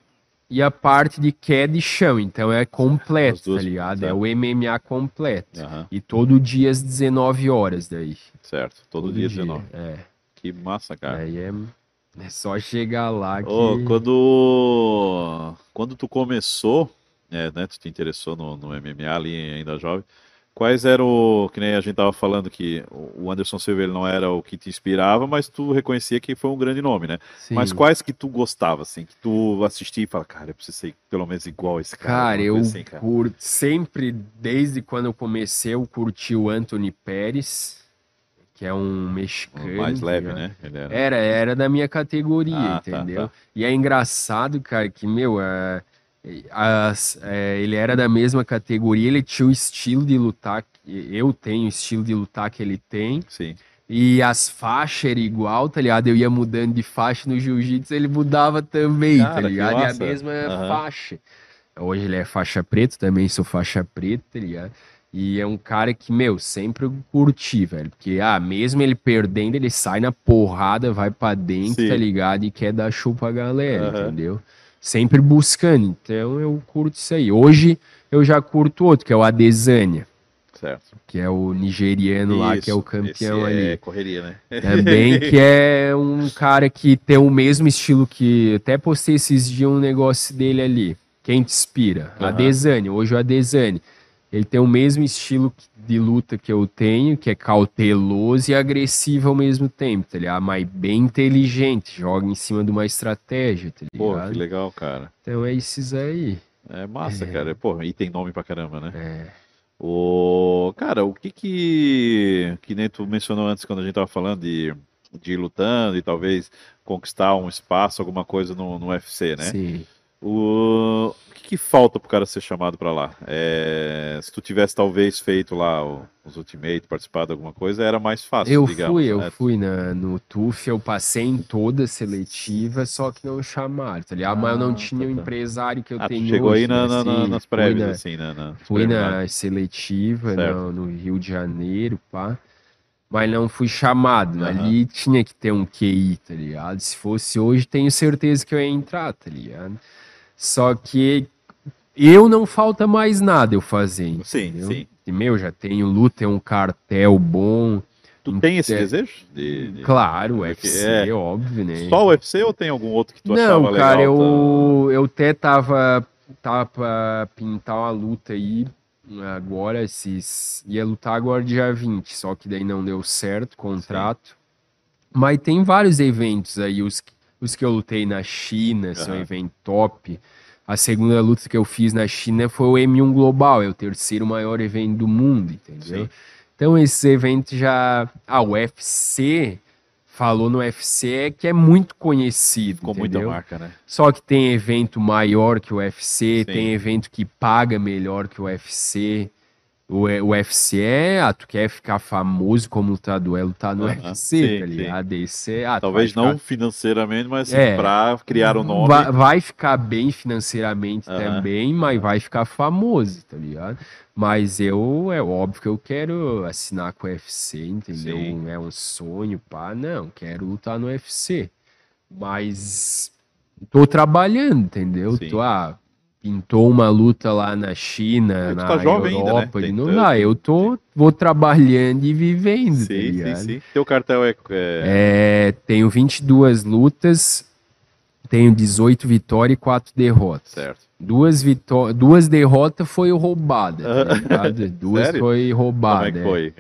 e a parte de queda e chão. Então é completo, duas, tá ligado? tá. É o MMA completo. Aham, E todo dia às 19 horas daí. certo. Todo, dia 19. É. Que massa, cara. Aí é, é só chegar lá que. Ô, quando, quando tu começou, é, né, tu te interessou no, no MMA ali ainda jovem, quais eram, o- que nem a gente tava falando que o Anderson Silva ele não era o que te inspirava, mas tu reconhecia que foi um grande nome, né? Sim. Mas quais que tu gostava, assim, que tu assistia e fala, cara, eu preciso ser pelo menos igual a esse cara, Cara, eu assim, cara. curto sempre, desde quando eu comecei, eu curti o Anthony Pérez, que é um mexicano. mais tá leve, né? Era... Era, era da minha categoria, Ah, tá, entendeu? tá. E é engraçado, cara, que, meu, é, as- é, ele era da mesma categoria, ele tinha o estilo de lutar, que eu tenho o estilo de lutar que ele tem, Sim. e as faixas eram igual, tá ligado? Eu ia mudando de faixa no jiu-jitsu, ele mudava também, tá Cara, que ligado? E a mesma Aham. faixa. Hoje ele é faixa preta, também sou faixa preta, tá ligado? E é um cara que, meu, sempre eu curti, velho. Porque, ah, mesmo ele perdendo, ele sai na porrada, vai pra dentro, Sim. tá ligado? E quer dar show pra galera, Aham. entendeu? Sempre buscando. Então eu curto isso aí. Hoje eu já curto outro, que é o Adesanya, Certo. que é o nigeriano lá, que é o Isso, campeão esse ali. É correria, né? Também que é um cara que tem o mesmo estilo que. Até postei esses dias um negócio dele ali. Quem te inspira? Aham. Adesanya, hoje o Adesanya. Ele tem o mesmo estilo que- de luta que eu tenho, que é cauteloso e agressivo ao mesmo tempo, tá ligado? Mas bem inteligente, joga em cima de uma estratégia, tá Pô, ligado? que legal, cara. Então é esses aí. É massa, É. cara. Pô, e tem nome pra caramba, né? É. O... Cara, o que que... Que nem tu mencionou antes, quando a gente tava falando de, de ir lutando e talvez conquistar um espaço, alguma coisa no, no UFC, né? Sim. O... o que que falta pro cara ser chamado pra lá? É, Se tu tivesse talvez feito lá o- os Ultimate, participado de alguma coisa, era mais fácil, Eu digamos, fui, eu né? fui na, no TUF, eu passei em toda a seletiva, só que não chamaram, tá ligado? Mas eu não Ah, tinha tá, o tá. empresário que eu Ah, tenho chegou hoje, aí na, né? na- nas prévias, assim, na, na Fui na seletiva no, no Rio de Janeiro, pá. Mas não fui chamado. Aham. Ali tinha que ter um QI, tá ligado? Se fosse hoje, tenho certeza que eu ia entrar, tá ligado? Só que eu não falta mais nada eu fazer. Sim, entendeu? sim. E, meu, já tenho luta, é um cartel bom. Tu tem esse É. desejo? De, de- Claro, UFC, é- óbvio, né? Só o UFC ou tem algum outro que tu achava Não, legal? cara, tá? eu, eu até tava, tava pra pintar uma luta aí agora, esses, ia lutar agora dia 20, só que daí não deu certo o contrato. Mas tem vários eventos aí, os, que- os que eu lutei na China, são Aham. evento top. A segunda luta que eu fiz na China foi o M1 Global, é o terceiro maior evento do mundo, entendeu? Sim. Então esses eventos já... Ah, o UFC falou no UFC que é muito conhecido, Ficou muita marca, né? Só que tem evento maior que o UFC, Sim. tem evento que paga melhor que o UFC. O UFC é, ah, tu quer ficar famoso como lutador, é lutar no Aham, UFC, sim, tá sim. ligado? Esse é, ah, Talvez vai não ficar- financeiramente, mas assim, É. pra criar o nome. Vai, vai ficar bem financeiramente Aham. também, mas vai ficar famoso, tá ligado? Mas eu, é óbvio que eu quero assinar com o UFC, entendeu? Sim. É um sonho, pá, não, quero lutar no UFC. Mas tô trabalhando, entendeu? Sim. Tô, ah, pintou uma luta lá na China, É, na tá jovem ainda, né? Europa, Tem e não dá, eu tô, vou trabalhando e vivendo, tá Sim, sim, sim. Teu cartel é. é- É, tenho 22 lutas, tenho 18 vitórias e 4 derrotas. Certo. Duas, vitó duas derrotas foi roubada, tá? Duas Sério? foi Como é roubada. que é. foi?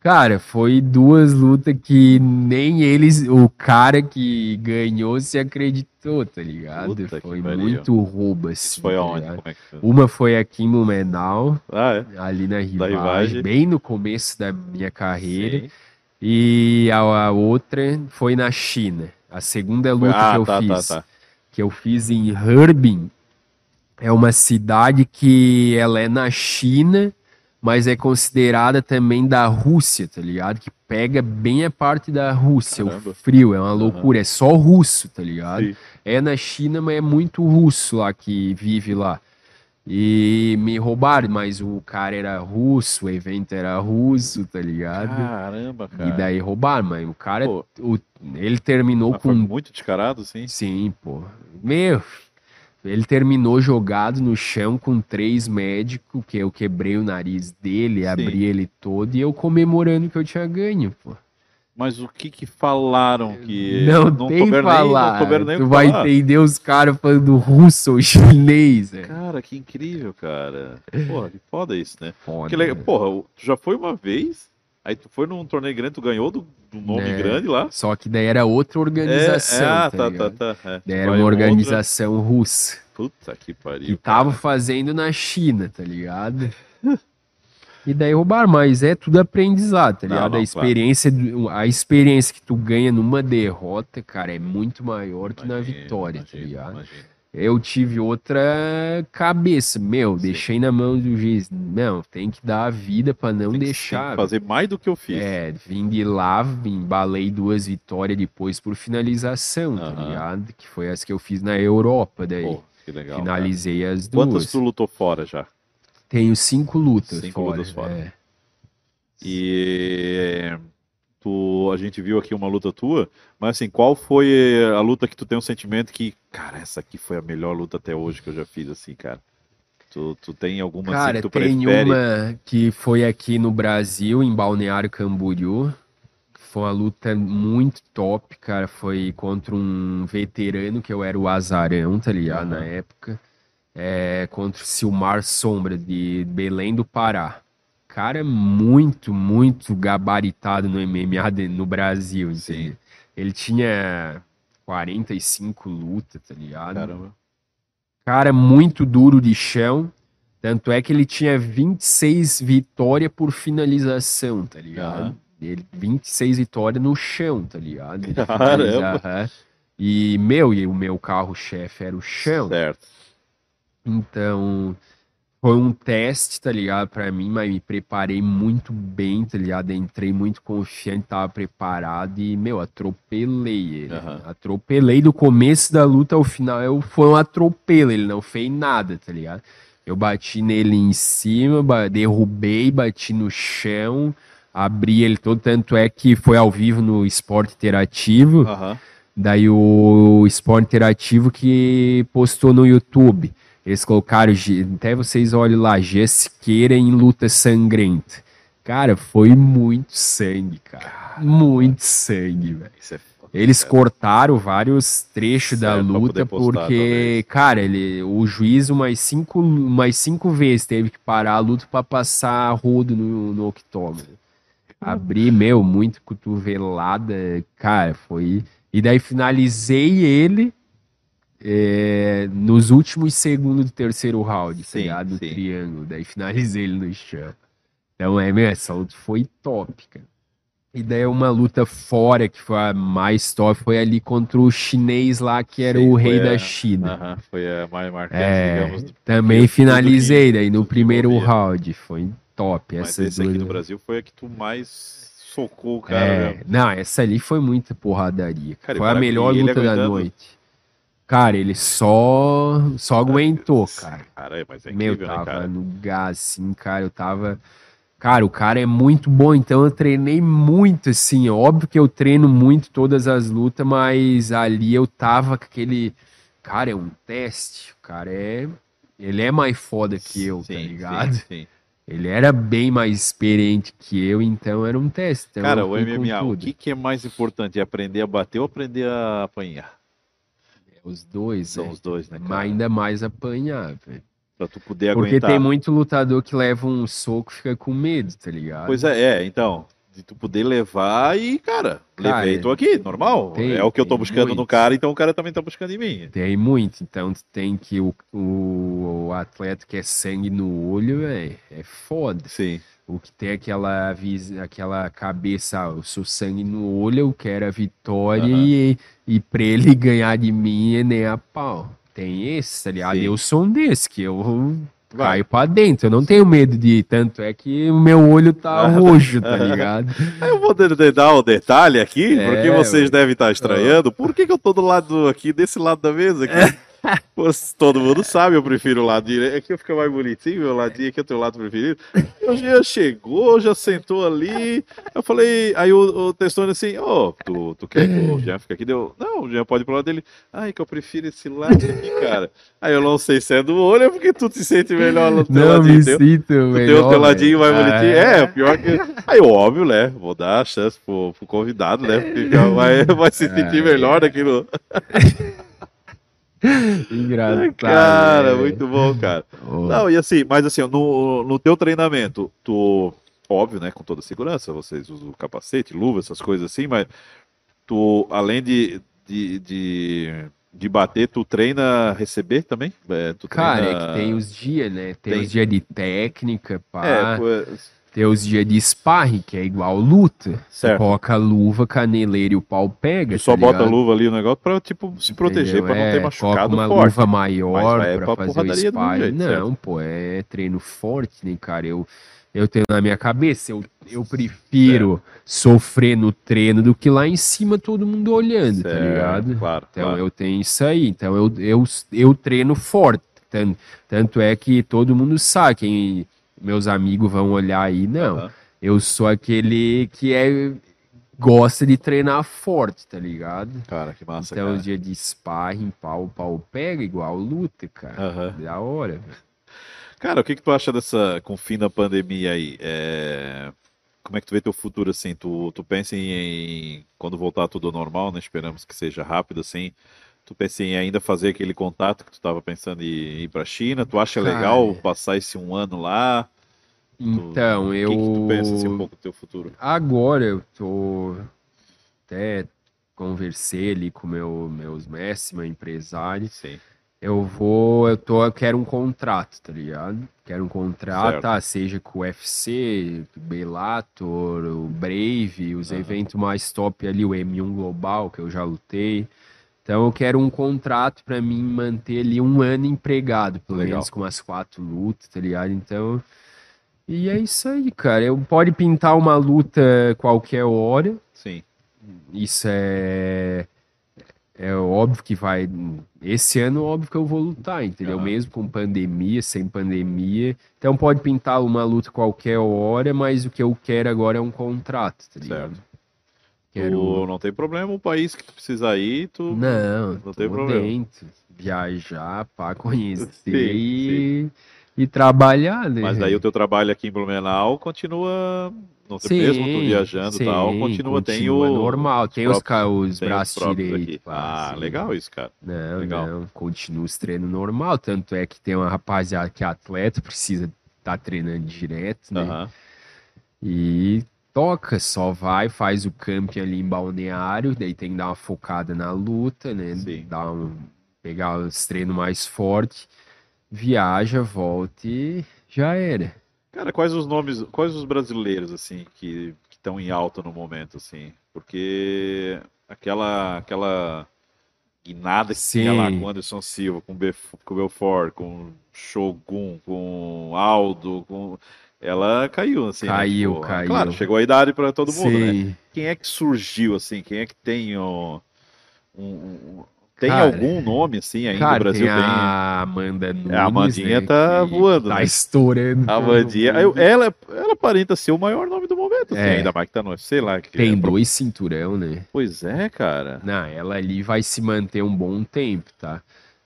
Cara, foi duas lutas que nem eles, o cara que ganhou se acreditou, tá ligado? Puta foi muito roubo, assim. Foi tá aonde? Como é foi? Uma foi aqui em Blumenau, Ah, é? ali na rivagem. bem no começo da minha carreira. Sim. E a, a outra foi na China. A segunda luta Ah, que eu tá, tá, fiz, tá. que eu fiz em Harbin, é uma cidade que ela é na China, mas é considerada também da Rússia, tá ligado? Que pega bem a parte da Rússia, Caramba. o frio, é uma loucura, é só russo, tá ligado? Sim. É na China, mas é muito russo lá que vive lá. E me roubaram, mas o cara era russo, o evento era russo, tá ligado? Caramba, cara. E daí roubaram, mas o cara, Pô. o- ele terminou com. muito descarado, sim. Sim, pô. Meu, Ele terminou jogado no chão com três médicos, que eu quebrei o nariz dele, Sim. abri ele todo e eu comemorando que eu tinha ganho, pô. Mas o que que falaram que... não, tem souberam nem- falar. não nem tu que vai falar? entender os caras falando russo ou chinês, é. Cara, que incrível, cara. Porra, que foda isso, né? Foda, Que legal. né? Porra, tu já foi uma vez, aí tu foi num torneio grande, tu ganhou do, do nome É. grande lá. Só que daí era outra organização, é, ah, tá, tá, tá, tá. é. Daí era Vai uma outra- organização russa. Puta que pariu. E tava fazendo na China, tá ligado? E daí roubaram, mas é tudo aprendizado, tá Não, ligado? não, a experiência, do- a experiência que tu ganha numa derrota, cara, é muito maior que na vitória, tá imagino, ligado? imagino. Eu tive outra cabeça, meu, Sim. deixei na mão do juiz. Não, tem que dar a vida pra não Tem deixar. que fazer mais do que eu fiz. É, vim de lá, embalei duas vitórias depois por finalização, tá Aham. ligado? Que foi as que eu fiz na Europa, daí. Pô, que legal. Finalizei as cara. duas. Quantas tu lutou fora já? Tenho cinco lutas Cinco fora. lutas fora. é. E tu, a gente viu aqui uma luta tua, mas assim, qual foi a luta que tu tem um sentimento que, cara, essa aqui foi a melhor luta até hoje que eu já fiz, assim, cara? Tu, tu tem alguma assim Cara, que tu tem prefere? uma que foi aqui no Brasil, em Balneário Camboriú. Foi uma luta muito top, cara. Foi contra um veterano que eu era o Azarão, tá ligado? Aham. Na época. É, contra o Silmar Sombra, de Belém do Pará. Cara, muito, muito gabaritado no MMA de- no Brasil, entendeu? Ele tinha 45 lutas, tá ligado? Caramba. Cara, muito duro de chão. Tanto é que ele tinha 26 vitórias por finalização, tá ligado? Aham. Ele, 26 vitórias no chão, tá ligado? Ele Caramba. aham. E, meu, e o meu carro-chefe era o chão. Certo. Então, foi um teste, tá ligado, pra mim, mas me preparei muito bem, tá ligado? Entrei muito confiante, tava preparado e, meu, atropelei ele. Né? Atropelei do começo da luta ao final, eu, foi um atropelo, ele não fez nada, tá ligado? Eu bati nele em cima, derrubei, bati no chão, abri ele todo, tanto é que foi ao vivo no Esporte Interativo. Aham. Daí o Esporte Interativo que postou no YouTube. Eles colocaram, até vocês olhem lá, G Siqueira em luta sangrenta. Cara, foi muito sangue, cara. Muito sangue, velho. É Eles cara. cortaram vários trechos da pra luta porque, cara, ele, o juiz umas cinco, umas cinco vezes teve que parar a luta pra passar rodo no, no octógono. Abri, meu, muito cotovelada, cara, foi. E daí finalizei ele é, nos últimos segundos do terceiro round, tá Sim, ligado? No sim. triângulo. Daí finalizei ele no chão. Então, é, meu, essa luta foi top, cara. E daí uma luta fora, que foi a mais top, foi ali contra o chinês lá, que era Sim, o rei a- da China. Aham, Foi a mais marcante, É, digamos. do- também finalizei daí no primeiro round. Foi top. Mas Essas esse aqui no Brasil foi a que tu mais socou o cara, É, não, essa ali foi muita porradaria. Cara, foi a melhor luta da noite. Cara, ele só só aguentou, cara. Cara, mas é Meu, incrível, né, tava cara? no gás, assim, cara, eu tava... Cara, o cara é muito bom, então eu treinei muito, assim, óbvio que eu treino muito todas as lutas, mas ali eu tava com aquele... Cara, é um teste, o cara é... Ele é mais foda que eu, tá Sim, ligado? sim, sim. Ele era bem mais experiente que eu, então era um teste. então Cara, o MMA, o que, que é mais importante? É aprender a bater ou aprender a apanhar? Os dois, São é. os dois, né, Mas cara? ainda mais apanhar, velho. Pra tu poder Porque aguentar. tem muito lutador que leva um soco e fica com medo, tá ligado? Pois é, é, então. De tu poder levar e, cara, Cara, levei, tô aqui, normal. tem- é o que eu tô buscando no muito. cara, então o cara também tá buscando em mim. Tem muito, então tu tem que o, o, o atleta que é sangue no olho, é, é foda. Sim. O que tem aquela, aquela cabeça, ah, eu sou sangue no olho, eu quero a vitória Aham. e, e pra ele ganhar de mim é nem a pau. Tem esse, tá ligado? Sim. Eu sou um desse, que eu Vai. caio pra dentro. Eu não tenho medo de tanto, é que o meu olho tá roxo, tá ligado? Eu vou dar o detalhe aqui, É, porque vocês ué. devem estar estranhando. Por que, que eu tô do lado aqui, desse lado da mesa aqui? todo mundo sabe, eu prefiro o lado direito. Aqui eu fico mais bonitinho, meu ladinho aqui é o teu lado preferido. O Jean chegou, já sentou ali. Eu falei, aí o, o Testone assim, ô, oh, tu, tu quer que o Jean fique aqui? Deu, não, o Jean pode ir pro lado dele. Ai, que eu prefiro esse lado aqui, cara. Aí eu não sei se é do olho, é porque tu te sente melhor no teu não, ladinho. Me teu, sinto melhor, teu, teu ladinho mais bonitinho. É, é pior que. Aí, óbvio, né? Vou dar a chance pro, pro convidado, né? Porque vai, vai se sentir melhor daquilo. Engraçado. Cara, é. muito bom, cara. Oh. Não, e assim, mas assim, no, no teu treinamento, tu, óbvio, né, com toda segurança, vocês usam capacete, luva, essas coisas assim, mas tu, além de, de, de, de bater, tu treina receber também? É, cara, treina... é que tem os dias, né? Tem, tem, os dias de técnica, pá. É, pois tem os dias de sparring, que é igual luta. Certo. coloca a luva, caneleira e o pau pega. Só tá bota a luva ali no negócio pra, tipo, se proteger, Entendeu? pra não ter é, machucado uma forte. luva maior é pra, pra fazer o sparring. Jeito, não, certo. pô, é treino forte, né, cara? Eu, eu tenho na minha cabeça, eu, eu prefiro certo. sofrer no treino do que lá em cima todo mundo olhando, tá certo. tá ligado? Claro, então claro. eu tenho isso aí. Então eu, eu, eu treino forte. Tanto, tanto é que todo mundo sabe, quem meus amigos vão olhar aí, não. Uhum. Eu sou aquele que é gosta de treinar forte, tá ligado? Cara, que massa, então, cara. o dia de sparring, pau, pau pega igual luta, cara. Uhum. Da hora. Cara, o que que tu acha dessa, com o fim da pandemia aí? É... Como é que tu vê teu futuro, assim? Tu, tu pensa em, em, quando voltar tudo ao normal, né? Esperamos que seja rápido, assim. Tu pensa em ainda fazer aquele contato que tu estava pensando em ir para a China? Tu acha Cara, legal passar esse um ano lá? Então, tu, eu. O que, que, tu pensa assim, um pouco do teu futuro? Agora eu tô. Até conversei ali com meu, meus mestres, meu empresário. Sim. Eu vou. Eu, tô, eu quero um contrato, tá ligado? Quero um contrato, ah, seja com o UFC, Bellator, o Brave, os uhum. eventos mais top ali, o M1 Global, que eu já lutei. Então eu quero um contrato para mim manter ali um ano empregado, pelo Legal. menos com umas quatro lutas, tá ligado? Então. E é isso aí, cara. Eu pode pintar uma luta qualquer hora. Sim. Isso é. É óbvio que vai. Esse ano, óbvio que eu vou lutar, entendeu? Uhum. Mesmo com pandemia, sem pandemia. Então pode pintar uma luta qualquer hora, mas o que eu quero agora é um contrato, tá ligado? Certo. Quero... Tu não tem problema o país que tu precisa ir, tu. Não, não tem problema. Dentro. Viajar para conhecer sim, e... Sim. e trabalhar, né? Mas daí o teu trabalho aqui em Blumenau continua. Não sei mesmo, tu viajando e tal, continua, continua, tem o. normal, tem os, próprios, os braços direitos. Ah, assim. legal isso, cara. Não, legal. não, continua os treinos normal, tanto é que tem uma rapaziada que é atleta, precisa estar tá treinando direto, né? Uhum. E toca, só vai, faz o camping ali em balneário, daí tem que dar uma focada na luta, né? Sim. Dar um, pegar os treinos mais fortes, viaja, volta e já era. Cara, quais os nomes, quais os brasileiros, assim, que estão em alta no momento, assim? Porque aquela, aquela guinada que Sim. tinha lá com Anderson Silva, com, Bef, com Belfort, com Shogun, com Aldo, com ela caiu, assim. Né? Caiu, né? tipo, caiu. Claro, chegou a idade para todo mundo, né? Sim. né? Quem é que surgiu, assim? Quem é que tem um, um tem cara, algum nome, assim, ainda no Brasil? Tem a Amanda Nunes, é, A Amandinha né, tá voando, Tá né? estourando. A Amandinha, ela, ela aparenta ser o maior nome do momento, assim, é. ainda mais que tá no sei lá. tem é dois cinturão, né? Pois é, cara. Não, ela ali vai se manter um bom tempo, tá?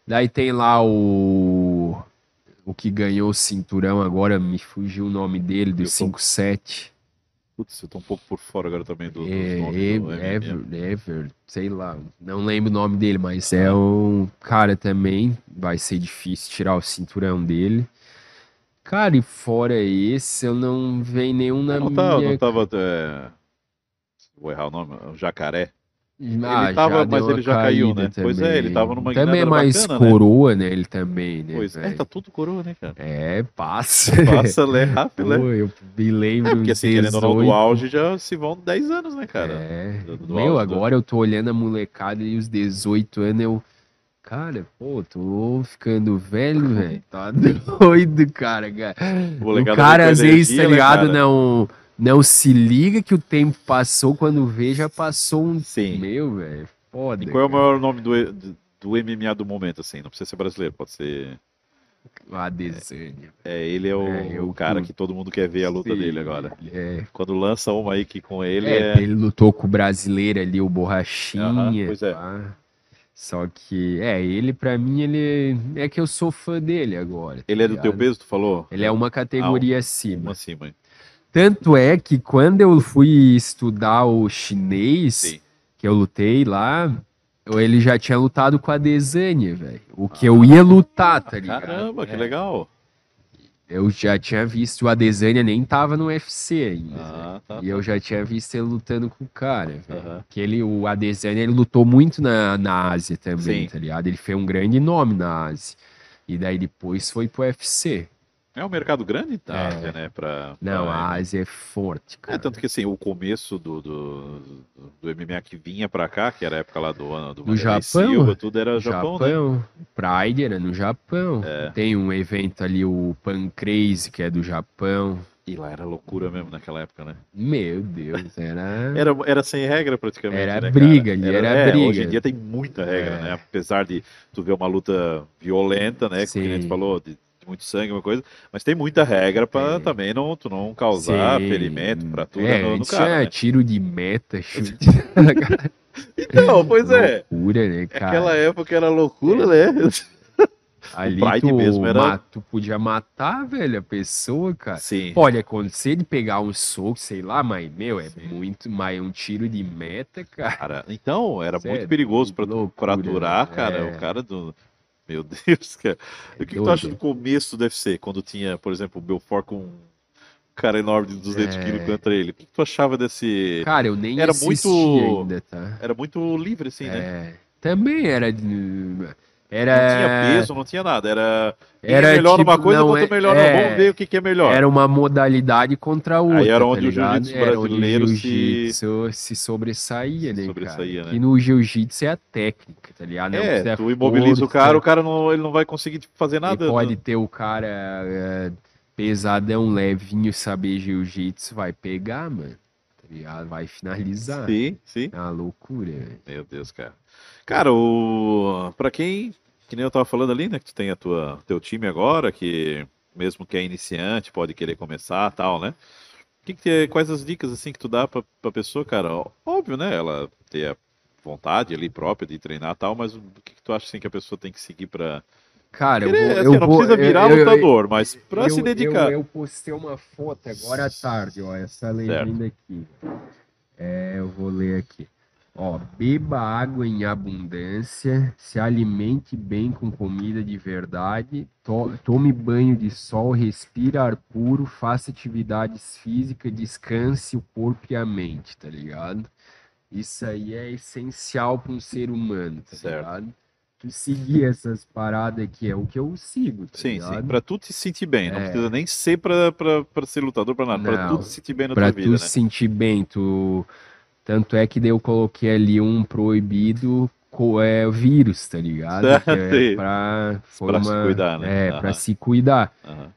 Daí tem lá o o que ganhou o cinturão agora, me fugiu o nome dele, do 5-7. Putz, eu tô um pouco por fora agora também do, é, do Ever, Ever, sei lá, não lembro o nome dele, mas é um cara também, vai ser difícil tirar o cinturão dele. Cara, e fora esse, eu não vejo nenhum na não tá, minha... Não tava, é... vou errar o nome, o Jacaré. Ah, ele tava, mas ele já caiu, né? Também. Pois é, ele tava numa Também é mais bacana, né? coroa, né? Ele também, né? Pois é, tá tudo coroa, né, cara? É, passa. Passa, né? Rápido, né? Pô, eu me lembro. É, porque assim, 18... querendo ou não, do auge já se vão 10 anos, né, cara? É. Do, do Meu, auge, agora do... eu tô olhando a molecada e os 18 anos eu. Cara, pô, tô ficando velho, velho. Tá doido, cara. cara. O cara, às vezes, tá né, ligado? Né, não não se liga que o tempo passou, quando vê, já passou um. Sim. Meu, velho. Foda. E qual é o maior nome do, do MMA do momento, assim. Não precisa ser brasileiro, pode ser. Adesanya. É, ele é o, É, o cara que todo mundo quer ver a luta Sim, dele agora. É, Quando lança uma aí que com ele é, é. ele lutou com o brasileiro ali, o Borrachinha. Aham, pois é. pá. Só que, é, ele pra mim, ele. É que eu sou fã dele agora. tá Ele é do teu ligado? peso, tu falou? Ele é uma categoria Uma acima. acima. Tanto é que quando eu fui estudar o chinês, Sim. que eu lutei lá, ele já tinha lutado com a Desânia, velho. O que eu ia lutar, tá ligado? Caramba, que É. legal. Eu já tinha visto o Adesanya nem tava no UFC ainda. Ah, tá. E eu já tinha visto ele lutando com o cara. Aham. Que ele, o Adesanya, ele lutou muito na, na Ásia também, Sim. tá ligado? Ele fez um grande nome na Ásia. E daí depois foi pro UFC. É um mercado grande da É. Ásia, né? Pra, Não, pra- a Ásia é forte, É, cara. tanto que assim, o começo do, do, do MMA que vinha pra cá, que era a época lá do ano do Japão? Silva, tudo era Japão, Japão, né? Pride era no Japão. É. Tem um evento ali, o Pancrase, que é do Japão. E lá era loucura mesmo naquela época, né? Meu Deus, era. Era, era sem regra praticamente. Era né, briga cara? ali, era é, briga. Hoje em dia tem muita regra, É. né? Apesar de tu ver uma luta violenta, né? Que Sim. a gente falou, de muito sangue, uma coisa, mas tem muita regra pra Tem. também não, tu não causar Sim. ferimento, fratura É, no, no antes cara. tinha né? tiro de meta, chute. Então, pois é. Loucura, né, cara? Aquela época era loucura, né? Ali tu, mesmo era- ma- tu podia matar, velho, a pessoa, cara. Sim. Pode acontecer de pegar um soco, sei lá, mas, meu, é Sim. muito mais um tiro de meta, cara. Cara, então, era muito perigoso pra, tu loucura, fraturar, né? cara. É. O cara do. Meu Deus, cara. E o que, que tu acha do começo do UFC? Quando tinha, por exemplo, o Belfort com um cara enorme de 200 É. quilos contra ele. O que, que tu achava desse. Cara, eu nem Era muito- ainda, tá? Era muito livre, assim, né? É, também era. De- Não Era. tinha peso, não tinha nada. Era. Quem Era é melhor tipo, numa coisa, não, é- melhor. é. Vamos ver o que, que é melhor. Era uma modalidade contra a outra. era tá onde o ligado? jiu-jitsu Era onde o brasileiro se- se sobressaía, Se né, sobressaía, cara? né? E no jiu-jitsu é a técnica, tá ligado? Não É, precisa tu imobiliza o cara, o cara não, ele não vai conseguir tipo, fazer nada. pode ter o cara é, pesadão, levinho, saber jiu-jitsu, vai pegar, mano. Tá ligado? Vai finalizar. Sim, sim. É uma loucura, velho. Meu Deus, cara. Cara, o para quem, que nem eu tava falando ali, né, que tu tem a tua teu time agora, que mesmo que é iniciante, pode querer começar, tal, né? Que que te- quais as dicas assim que tu dá pra, pra pessoa, cara? Óbvio, né, ela ter a vontade ali própria de treinar, tal, mas o que que tu acha assim que a pessoa tem que seguir pra Cara, eu vou. assim, eu não vou- precisa virar eu- eu- lutador, mas pra eu, se dedicar. Eu, eu postei uma foto agora à tarde, ó. Essa legenda aqui. É, eu vou ler aqui. Ó, beba água em abundância, se alimente bem com comida de verdade, to- tome banho de sol, respire ar puro, faça atividades físicas, descanse o corpo e a mente, tá ligado? Isso aí é essencial para um ser humano, tá Certo. ligado? Tu seguir essas paradas aqui é o que eu sigo, tá Sim, ligado? sim, pra tu te sentir bem, não É. precisa nem ser pra, pra, pra ser lutador, pra nada, pra Não, tu te sentir bem na Pra tua tu vida, né? se sentir bem, tu... Tanto é que daí eu coloquei ali um proibido é vírus, tá ligado? Que é pra, Pra se cuidar, né? É, Aham. pra se cuidar. Aham.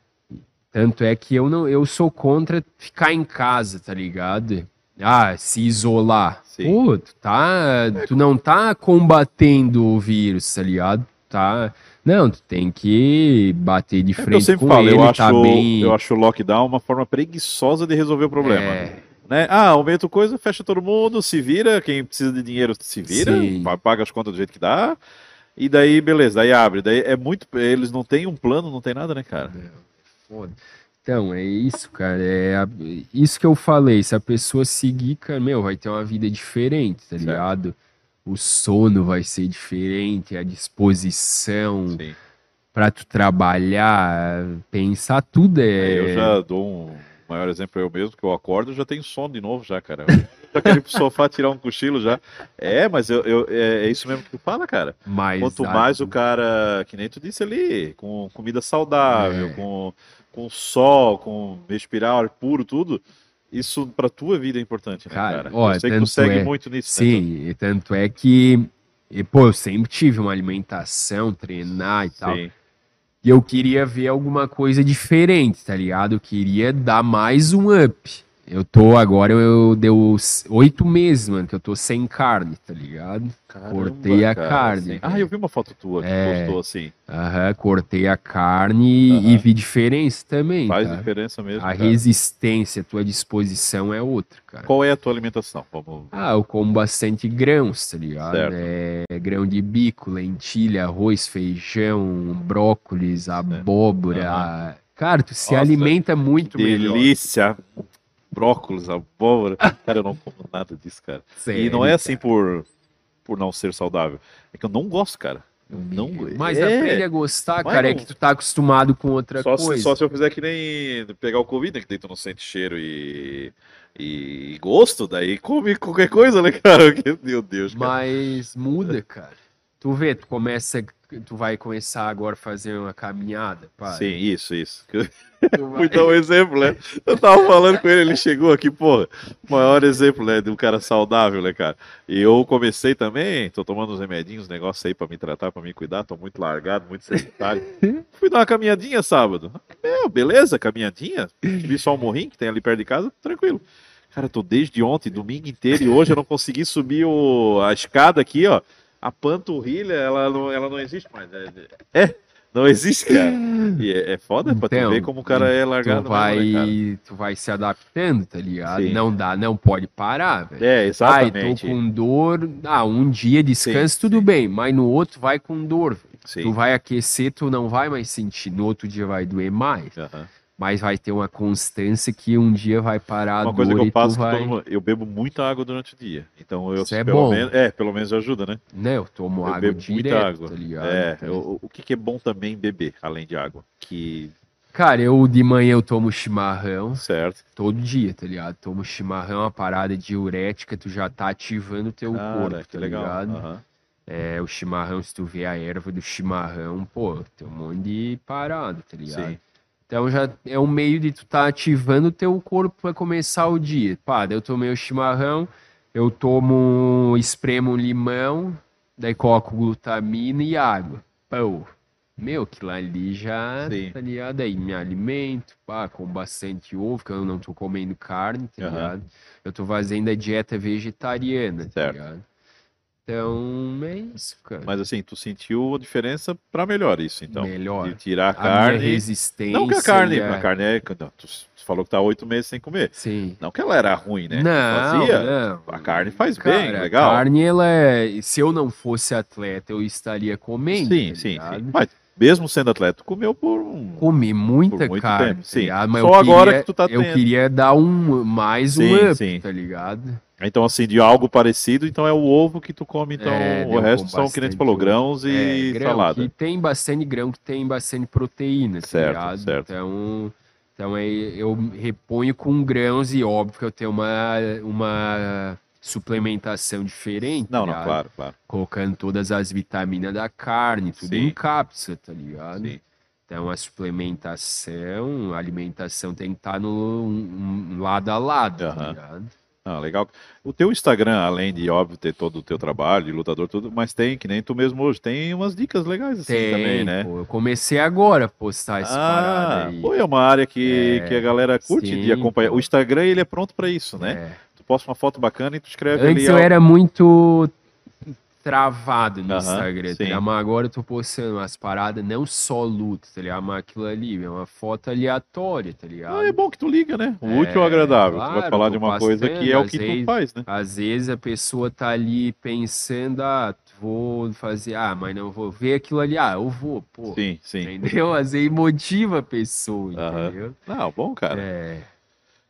Tanto é que eu não, eu sou contra ficar em casa, tá ligado? Ah, se isolar. Sim. Pô, tu tá, tu não tá combatendo o vírus, tá ligado? Tá, não, tu tem que bater de É o que eu frente sempre com falo, ele, eu acho, tá bem. eu acho o lockdown uma forma preguiçosa de resolver o problema. É, Né? Ah, aumenta coisa, fecha todo mundo, se vira, quem precisa de dinheiro se vira, Sim. pa- paga as contas do jeito que dá, e daí beleza, daí abre. Daí é muito. Eles não têm um plano, não tem nada, né, cara? Foda. Então, é isso, cara. É a- isso que eu falei. Se a pessoa seguir, cara, meu, vai ter uma vida diferente, tá Certo. ligado? O sono vai ser diferente, a disposição Sim. pra tu trabalhar, pensar tudo É, é. Eu já dou um maior exemplo eu mesmo, que eu acordo já tenho sono de novo já, cara. Eu já quero ir pro sofá tirar um cochilo já. É, mas eu, eu- é, é isso mesmo que tu fala, cara. Quanto a- mais o cara, que nem tu disse ali, com comida saudável, É. com, com sol, com respirar ar puro, tudo, isso pra tua vida é importante, né, Cara, cara? ó, eu sei que tu segue é- muito nisso, né? Sim, e tanto é que, e, pô, eu sempre tive uma alimentação, treinar e tu- tal. E eu queria ver alguma coisa diferente, tá ligado? Eu queria dar mais um up. Eu tô agora, eu deu oito meses, mano, que eu tô sem carne, tá ligado? Caramba, Cortei a cara, carne. assim. Ah, eu vi uma foto tua que É. postou assim. Aham, cortei a carne e vi diferença também, Faz cara. diferença mesmo. A cara. resistência, a tua disposição é outra, cara. Qual é a tua alimentação? Vamos... Ah, eu como bastante grãos, tá ligado? Certo. É, grão de bico, lentilha, arroz, feijão, brócolis, abóbora. Cara, tu se Nossa, alimenta muito melhor. Delícia! Brócolis, abóbora. Cara, eu não como nada disso, cara. e Sério, não é assim cara. por, por não ser saudável. É que eu não gosto, cara. Eu não Mas é. aprende a gostar, Mas cara, é não- que tu tá acostumado com outra Só se, coisa. só se eu fizer que nem pegar o Covid, né? Que daí tu não sente cheiro e, e gosto, daí come qualquer coisa, né, cara? Meu Deus, cara. Mas muda, cara. Tu vê, tu começa, tu vai começar agora a fazer uma caminhada, pá. Sim, isso, isso. Fui dar um exemplo, né? Eu tava falando com ele, ele chegou aqui, porra, maior exemplo, né, de um cara saudável, né, cara? E eu comecei também, tô tomando uns remedinhos, negócio aí pra me tratar, pra me cuidar, tô muito largado, muito sedentário. Fui dar uma caminhadinha sábado. Meu, beleza, caminhadinha. Vi só um morrinho que tem ali perto de casa, tranquilo. Cara, tô desde ontem, domingo inteiro, e hoje eu não consegui subir o, a escada aqui, ó. A panturrilha, ela não, ela não existe mais. né? É, não existe, cara. E é, é foda pra tu Então, ver como o cara é tu largado. vai, mesmo, né, tu vai se adaptando, tá ligado? Sim. Não dá, não pode parar, velho. É, Ai, exatamente. tô com dor. Ah, um dia descanso, Sim, tudo sim. bem, mas no outro vai com dor. Tu vai aquecer, tu não vai mais sentir. No outro dia vai doer mais. Aham. Mas vai ter uma constância que um dia vai parar Uma coisa que eu faço vai. mundo- eu bebo muita água durante o dia. Então eu Isso é pelo bom. menos, é, pelo menos ajuda, né? Né, eu tomo Eu água bebo direto, muita água. tá ligado? É, eu- o que, que é bom também beber, além de água? Que Cara, eu de manhã eu tomo chimarrão certo. todo dia, tá ligado? Tomo chimarrão, uma parada diurética, tu já tá ativando o teu Cara, corpo, tá legal. ligado? Aham. É, o chimarrão, se tu vê a erva do chimarrão, pô, tem um monte de parada, tá ligado? Sim. Então já é um meio de tu tá ativando o teu corpo pra começar o dia. Pá, daí eu tomei o chimarrão, eu tomo, espremo um limão, daí coloco glutamina e água. Pô, meu, aquilo ali já, Sim. tá ligado? Aí me alimento, pá, com bastante ovo, que eu não tô comendo carne, tá ligado? Eu tô fazendo a dieta vegetariana, tá Certo. ligado? Então, é isso, cara. Mas assim, tu sentiu a diferença pra melhor isso, então. Melhor. De tirar a A carne. minha resistência. Não que a carne, e a- a carne é. não, tu falou que tá oito meses sem comer. Sim. Não que ela era ruim, né? Não, Fazia. não. A carne faz bem, Cara, legal. A carne, ela é... Se eu não fosse atleta, eu estaria comendo. Sim, tá sim, sim. Mas mesmo sendo atleta, tu comeu por um. Comi muita Por muito carne, tempo, tá sim. Mas Só eu agora queria, que tu tá Eu tendo. queria dar um, mais um Sim, up, sim. tá ligado? Então, assim, de algo parecido, então é o ovo que tu come, então É, o resto são, que nem tu falou, grãos É, e grão, salada. que tem bastante grão, que tem bastante proteína, tá Certo, ligado? certo. Então, então eu reponho com grãos e óbvio que eu tenho uma, uma suplementação diferente, Não, tá não, claro, claro. colocando todas as vitaminas da carne, tudo Sim. em cápsula, tá ligado? Sim. Então a suplementação, a alimentação tem que estar no um- um lado a lado, tá Aham. ligado? Ah, legal. O teu Instagram, além de, óbvio, ter todo o teu trabalho de lutador, tudo, mas tem, que nem tu mesmo hoje, tem umas dicas legais assim Tem, também, né? pô, eu comecei agora a postar essa parada Ah, aí. pô, é uma área que, É, que a galera curte de sim, acompanhar. pô. O Instagram, ele é pronto pra isso, né? É. Tu posta uma foto bacana e tu escreve Antes ali. eu ó, era muito travado no Instagram, tá ligado? Mas agora eu tô postando umas paradas, não só luta, tá ligado? Mas aquilo ali, é uma foto aleatória, tá ligado? Ah, é bom que tu liga, né? O É, útil ao agradável. tu vai claro, falar de uma coisa que é o que às tu faz, né? Às vezes a pessoa tá ali pensando, ah, vou fazer, ah, mas não vou ver aquilo ali, ah, eu vou, pô. Sim, sim. Entendeu? Às vezes motiva a pessoa, Aham. entendeu? Não, bom, cara. É,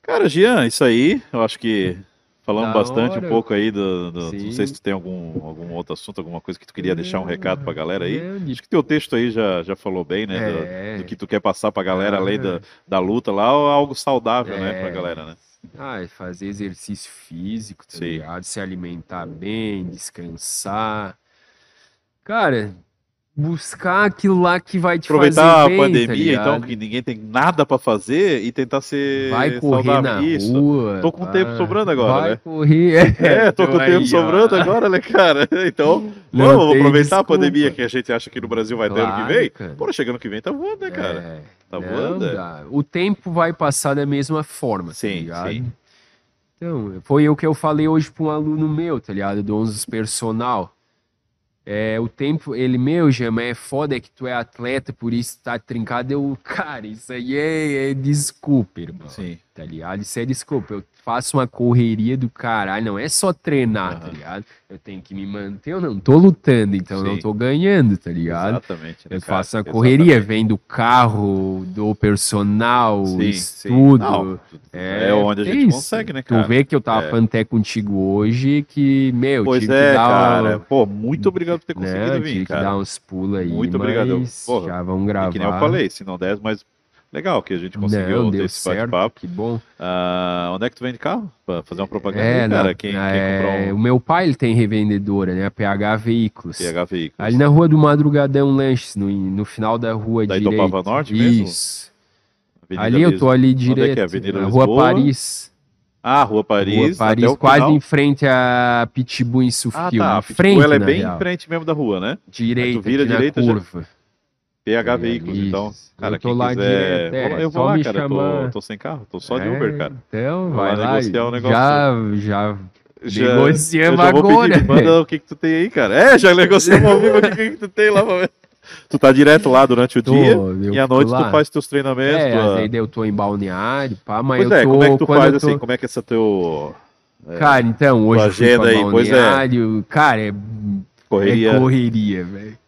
Cara, Jean, isso aí, eu acho que falamos Da bastante hora. um pouco aí do, do-. Não sei se tu tem algum, algum outro assunto, alguma coisa que tu queria deixar um recado pra galera aí. De- Acho que teu texto aí já, já falou bem, né? do- É. Do, que tu quer passar pra galera, além da, Ah. da luta lá, ou algo saudável, né, pra É. galera, né? Ah, é fazer exercício físico, tá Sim. ligado? Se alimentar bem, descansar. Cara, buscar aquilo lá que vai te Aproveitar fazer bem, a tá pandemia, então, ligado? que ninguém tem nada pra fazer e tentar ser Vai correr saudável. na Isso. rua. Tô com pá. tempo sobrando agora, vai né? correr. É, tô com Então tempo aí, sobrando ó. agora, né, cara? Então, Não vamos aproveitar desculpa. a pandemia que a gente acha que no Brasil vai ter ano que Claro, vem. cara. Pô, chegando que vem tá voando, né, cara? É, Tá não voando, é. dá. O tempo vai passar da mesma forma, tá Sim, ligado? sim. Então, foi o que eu falei hoje para um aluno meu, tá ligado? Do 11 personal. É, o tempo, ele, meu, é foda que tu é atleta, por isso tá trincado. Eu, cara, isso aí é, é desculpa, irmão. Sim. Tá ligado? Isso é desculpa. Eu faço uma correria do caralho. Não é só treinar, uhum. tá ligado? Eu tenho que me manter. Eu não tô lutando, então Sim. eu não tô ganhando, tá ligado? Exatamente. Né, eu faço uma correria, vem do carro, do personal, sim, estudo. Sim. Não, é, é, onde a gente isso. consegue, né, cara? Tu vê que eu tava é. falando até contigo hoje que, meu, pois tive é, que dar cara. Pô, muito obrigado por ter conseguido não, vir, cara. que dar uns pulos aí. Muito obrigado. Porra, já vamos gravar. que nem eu falei, se não der, mas Legal que a gente conseguiu Não, ter esse bate-papo. Que bom. Uh, onde é que tu vende carro? Pra fazer uma propaganda é, aí, cara? Quem, é, um... O meu pai ele tem revendedora, né? A PH Veículos. PH Veículos. Ali na rua do Madrugadão Lanches, no, no final da rua da direita. Da Norte mesmo? Isso. Avenida ali eu tô ali direto. Onde é que é? Avenida na Rua Paris. Ah, Rua Paris. Rua Paris, quase final. em frente a Pitbull em Sufil. Ah, tá. frente, ela é bem real. em frente mesmo da rua, né? Direita, tu vira direita, curva. Já... PH Veículos, então. Cara, eu tô lá quiser... direto, é, eu vou lá, cara. Chamar... Tô, tô, sem carro, tô só de é, Uber, cara. Então, vai lá, negociar o um negócio. Já, já, já negociamos já agora. Pedir, manda o que que tu tem aí, cara. É, já negociamos ao vivo o que que tu tem lá pra ver. Tu tá direto lá durante o tô, dia e à noite tu faz teus treinamentos. É, tua... aí eu tô em balneário, pá, mas pois eu tô... é, como é que tu faz assim? Como é que é essa teu... É, cara, então, hoje eu fui pra aí, balneário, é. cara, é correria, é correria velho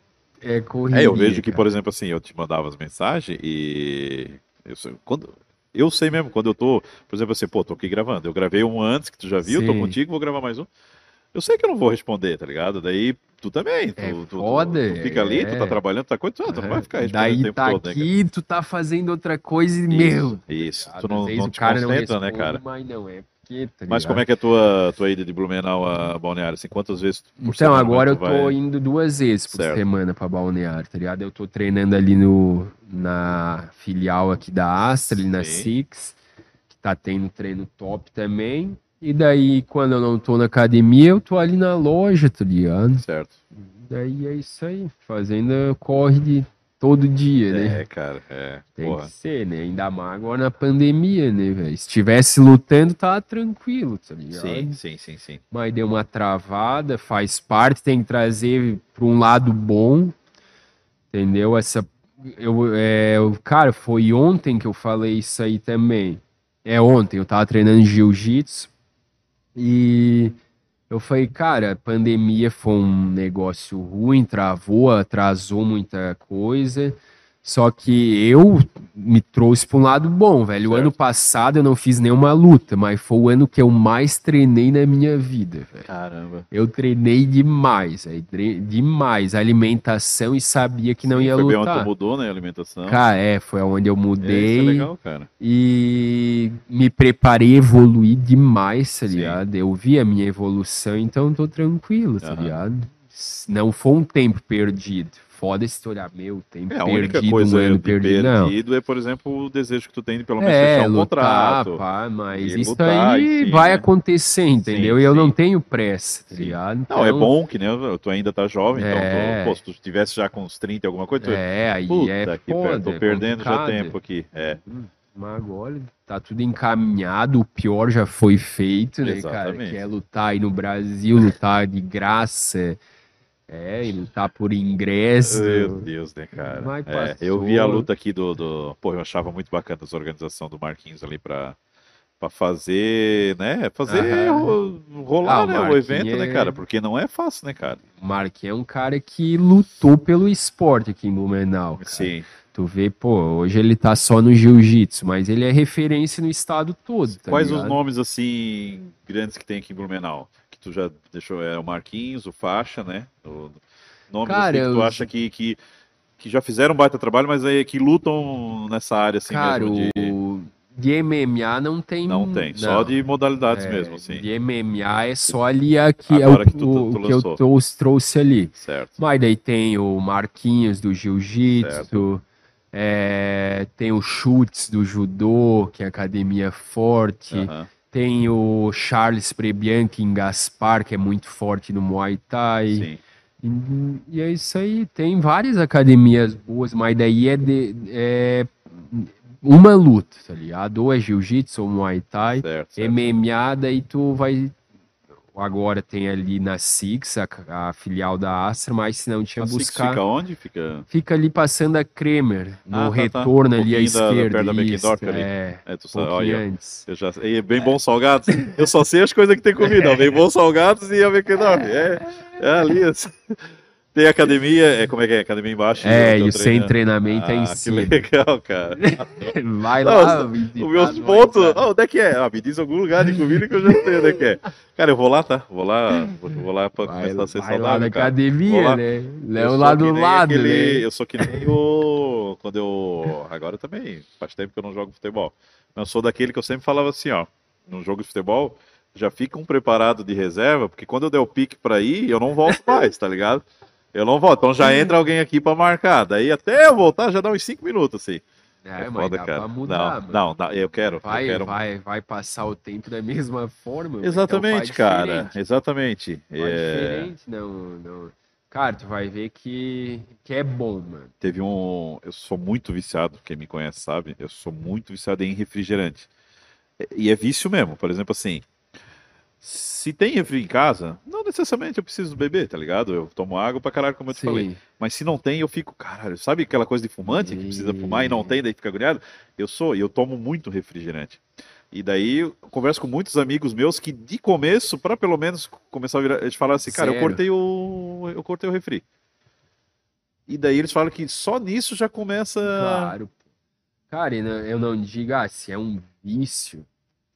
é. É, eu vejo que, por exemplo, assim, eu te mandava as mensagens e. Eu, quando, eu sei mesmo, quando eu tô, por exemplo, assim, pô, tô aqui gravando. Eu gravei um antes que tu já viu, Sim. tô contigo, vou gravar mais um. Eu sei que eu não vou responder, tá ligado? Daí tu também. Tu, é tu, foda, tu, tu fica ali, é. tu tá é. trabalhando, tá coisa, tu, tu não vai ficar respondendo Daí o tempo tá todo, né, aqui, né, tu tá fazendo outra coisa e, meu. Isso, tu não, não te concentra, né, cara? Mas não, é Mas como é que é a tua, tua ida de Blumenau a Balneário? Assim, quantas vezes por Então, agora eu tô vai... indo duas vezes por certo. semana para Balneário, tá ligado? Eu tô treinando ali no, na filial aqui da Astra, ali na Six, que tá tendo treino top também. E daí, quando eu não tô na academia, eu tô ali na loja, tá ligado? Certo. Daí é isso aí, fazendo corre de todo dia, né? É, cara, é. Tem porra. que ser, né? Ainda mais agora na pandemia, né, velho? Se estivesse lutando, tava tranquilo, tá ligado? Sim, sim, sim, sim. Mas deu uma travada, faz parte, tem que trazer para um lado bom, entendeu? Essa. Eu, é, cara, foi ontem que eu falei isso aí também. É ontem, eu tava treinando jiu-jitsu e eu falei, cara, a pandemia foi um negócio ruim, travou, atrasou muita coisa. Só que eu me trouxe para um lado bom, velho. O ano passado eu não fiz nenhuma luta, mas foi o ano que eu mais treinei na minha vida, velho. Caramba. Eu treinei demais, velho. Demais. Alimentação e sabia que não Sim, ia foi lutar. Foi bem onde mudou, né? A alimentação. Cara, é, foi onde eu mudei. É, isso é legal, cara. E me preparei, evoluí demais, tá ligado? Sim. Eu vi a minha evolução, então tô tranquilo, tá uhum. ligado? Não foi um tempo perdido foda esse olhar, meu, tem é, a única coisa um ano perdido, perdido é, por exemplo, o desejo que tu tem de pelo menos é, fechar um lutar, contrato. Pá, mas isso lutar, aí sim, vai né? acontecer, entendeu? Sim, e eu sim. não tenho pressa, tá ligado? Então... Não, é então bom que né, tu ainda tá jovem, então, é... então, tu, pô, se tu estivesse já com uns 30 alguma coisa, tu... É, aí Puta, é que foda, tô é perdendo já tempo aqui, é. Hum, mas agora tá tudo encaminhado, o pior já foi feito, né, Exatamente. cara? Que é lutar aí no Brasil, lutar de graça, é, e lutar por ingresso. Meu Deus, né, cara? É, eu vi a luta aqui do, do. Pô, eu achava muito bacana essa organização do Marquinhos ali pra, pra fazer, né? Fazer rolar ah, né, o evento, é... né, cara? Porque não é fácil, né, cara? O Marquinhos é um cara que lutou pelo esporte aqui em Blumenau. Cara. Sim. Tu vê, pô, hoje ele tá só no jiu-jitsu, mas ele é referência no estado todo. Tá Quais ligado? os nomes, assim, grandes que tem aqui em Blumenau? Tu já deixou é o Marquinhos, o Faixa, né? O nome Cara, assim, que tu acha que, que, que já fizeram um baita trabalho, mas aí que lutam nessa área assim Cara, mesmo de... de MMA não tem. Não tem, não. só de modalidades é, mesmo, assim. De MMA é só ali aqui, é o, que, tu, tu, tu que eu trouxe, trouxe ali. Certo. Mas daí tem o Marquinhos do Jiu-Jitsu. É, tem o Chutes do Judô, que é academia forte. Uhum. Tem o Charles Prebianchi em Gaspar, que é muito forte no Muay Thai. Sim. E, e é isso aí. Tem várias academias boas, mas daí é, de, é uma luta, tá ligado? Ou é jiu-jitsu ou muay thai, Certo, certo. MMA, daí tu vai. Agora tem ali na Six, a, a filial da Astra, mas se não tinha A Six buscar. fica onde? Fica. Fica ali passando a Kremer, no Ah, tá, tá. retorno Um ali à esquerda. da isso, Beckendorf ali. é, É, tu sabe, olha, antes. eu já e é bem bons salgados. Eu só sei as coisas que tem comida. ó, Bem bons salgados e a McDonald's. É, é ali. assim. Tem academia, é como é que é? Academia embaixo. É, e sem treinamento é Ah, em que cima. legal, cara. Vai Não, lá, os- meus nós, pontos. Ah, onde é que é? Ah, me diz algum lugar de comida que eu já sei onde é que é. Cara, eu vou lá, tá? Vou lá, vou, lá pra Vai, começar a ser vai saudável. lá na cara. Academia, lá. né? Léo lá que do lado, aquele- né? Eu sou que nem o. Quando eu. Agora também, faz tempo que eu não jogo futebol. Mas eu sou daquele que eu sempre falava assim, ó. Num jogo de futebol, já fica um preparado de reserva, porque quando eu der o pique pra ir, eu não volto mais, tá ligado? Eu não volto. Então já entra alguém aqui pra marcar. Daí até eu voltar já dá uns 5 minutos, assim. É, É foda, dá cara. mudar, não, não, eu quero. Vai, eu quero... vai, vai passar o tempo da mesma forma. então Exatamente, faz cara. diferente. Exatamente. É, diferente, não, não. Cara, tu vai ver que, que é bom, mano. Teve um. Eu sou muito viciado, quem me conhece sabe. Eu sou muito viciado em refrigerante. E é vício mesmo. Por exemplo, assim. Se tem refri em casa, não necessariamente eu preciso beber, tá ligado? Eu tomo água pra caralho, como eu te falei. Sim. Mas se não tem, eu fico, caralho, sabe aquela coisa de fumante que precisa fumar e não tem, daí fica agoniado? Eu sou, e eu tomo muito refrigerante. E daí eu converso com muitos amigos meus que de começo, pra pelo menos começar a virar, eles falaram assim, cara, eu cortei o eu cortei o refri. E daí eles falam que só nisso já começa, Claro. Cara, não- eu não digo, ah, se é um vício,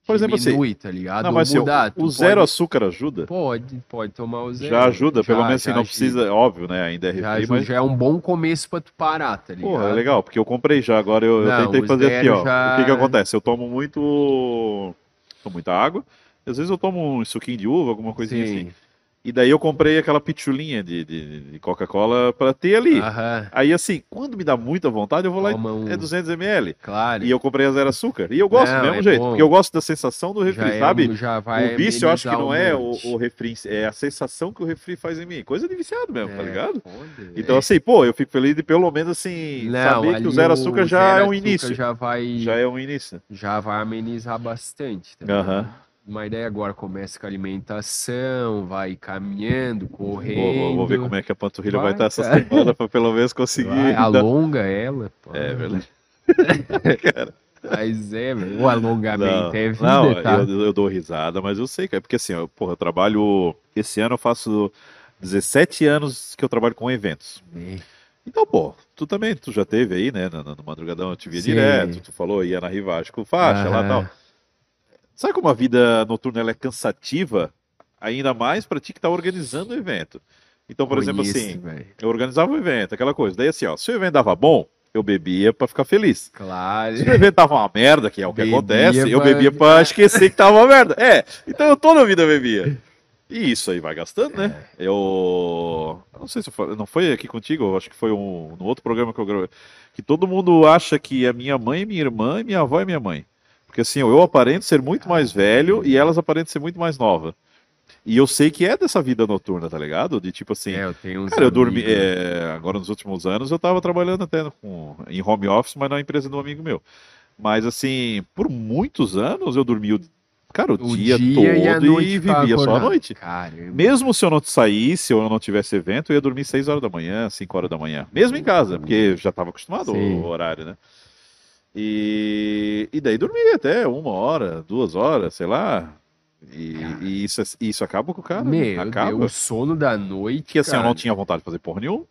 Por exemplo, assim, diminui, tá ligado? não, mas assim, o, o zero pode- açúcar ajuda? Pode, pode tomar o zero. Já ajuda, pelo Já- menos assim, já não ajuda. precisa, óbvio, né? Ainda é Já, refri, ajuda, mas já é um bom começo pra tu parar, tá ligado? Porra, é legal, porque eu comprei já, agora eu, eu Não, tentei o fazer aqui, ó. já- O que que acontece? Eu tomo muito. Tomo muita água, às vezes eu tomo um suquinho de uva, alguma coisinha Sim. assim. E daí eu comprei aquela pitulinha de, de, de Coca-Cola pra ter ali. Aham. Aí assim, quando me dá muita vontade, eu vou lá Toma um- e é 200ml. Claro. E eu comprei a zero açúcar. E eu gosto Não, do mesmo é jeito, bom. porque eu gosto da sensação do refri, já é sabe? um- já vai o vício eu acho que amenizar não um é o, monte. o refri, em si, é a sensação que o refri faz em mim. Coisa de viciado mesmo, tá É, ligado? foda, Então, assim, pô, eu fico feliz de pelo menos assim, saber que ali o zero açúcar já zero é um açúcar início. Já vai, Já é um início. já vai amenizar bastante. tá ligado? Aham. Mas daí agora começa com a alimentação, vai caminhando, correndo. vou- vou ver como é que a panturrilha vai, Vai, estar essa cara. semana pra pelo menos conseguir. vai, alonga ela. pô. É verdade. Mas é, velho, o alongamento Não, é vida, não, tá? eu, eu dou risada, mas eu sei que é porque assim, eu, porra, eu trabalho. Esse ano eu faço 17 anos que eu trabalho com eventos. É. Então, pô, tu também, tu já teve aí, né? No, no Madrugadão eu te via Sim. direto, tu falou, ia na Rivagem com faixa lá e tal. Sabe como a vida noturna ela é cansativa? Ainda mais pra ti que tá organizando o evento. Então, por exemplo, assim, velho. eu organizava o evento, aquela coisa. Daí assim, ó, se o evento dava bom, eu bebia pra ficar feliz. Claro. Se o evento tava uma merda, que é o que Bebia acontece, eu pra- bebia pra esquecer que tava uma merda. É, então eu toda a vida bebia. E isso aí vai gastando, né? Eu. eu não sei se eu falei, não foi aqui contigo, eu acho que foi um, no outro programa que eu gravei. Que todo mundo acha que a minha mãe é minha irmã e minha avó é minha mãe. Porque assim, eu aparento ser muito mais velho e elas aparentam ser muito mais nova. E eu sei que é dessa vida noturna, tá ligado? De tipo assim. É, eu tenho uns Cara, eu dormi. né? é, agora nos últimos anos eu tava trabalhando até com, em home office, mas na empresa de um amigo meu. Mas assim, por muitos anos eu dormi o, cara, o, O dia, e a todo e pra vivia só a noite. Caramba. Mesmo se eu não saísse ou eu não tivesse evento, eu ia dormir 6 horas da manhã, 5 horas da manhã. Mesmo em casa, porque já estava acostumado Sim. o horário, né? E, e daí dormia até uma hora, duas horas, sei lá. E, e isso, isso acaba com o cara. né? Meu acaba. O sono da noite. Que assim, eu cara. não tinha vontade de fazer porra nenhuma.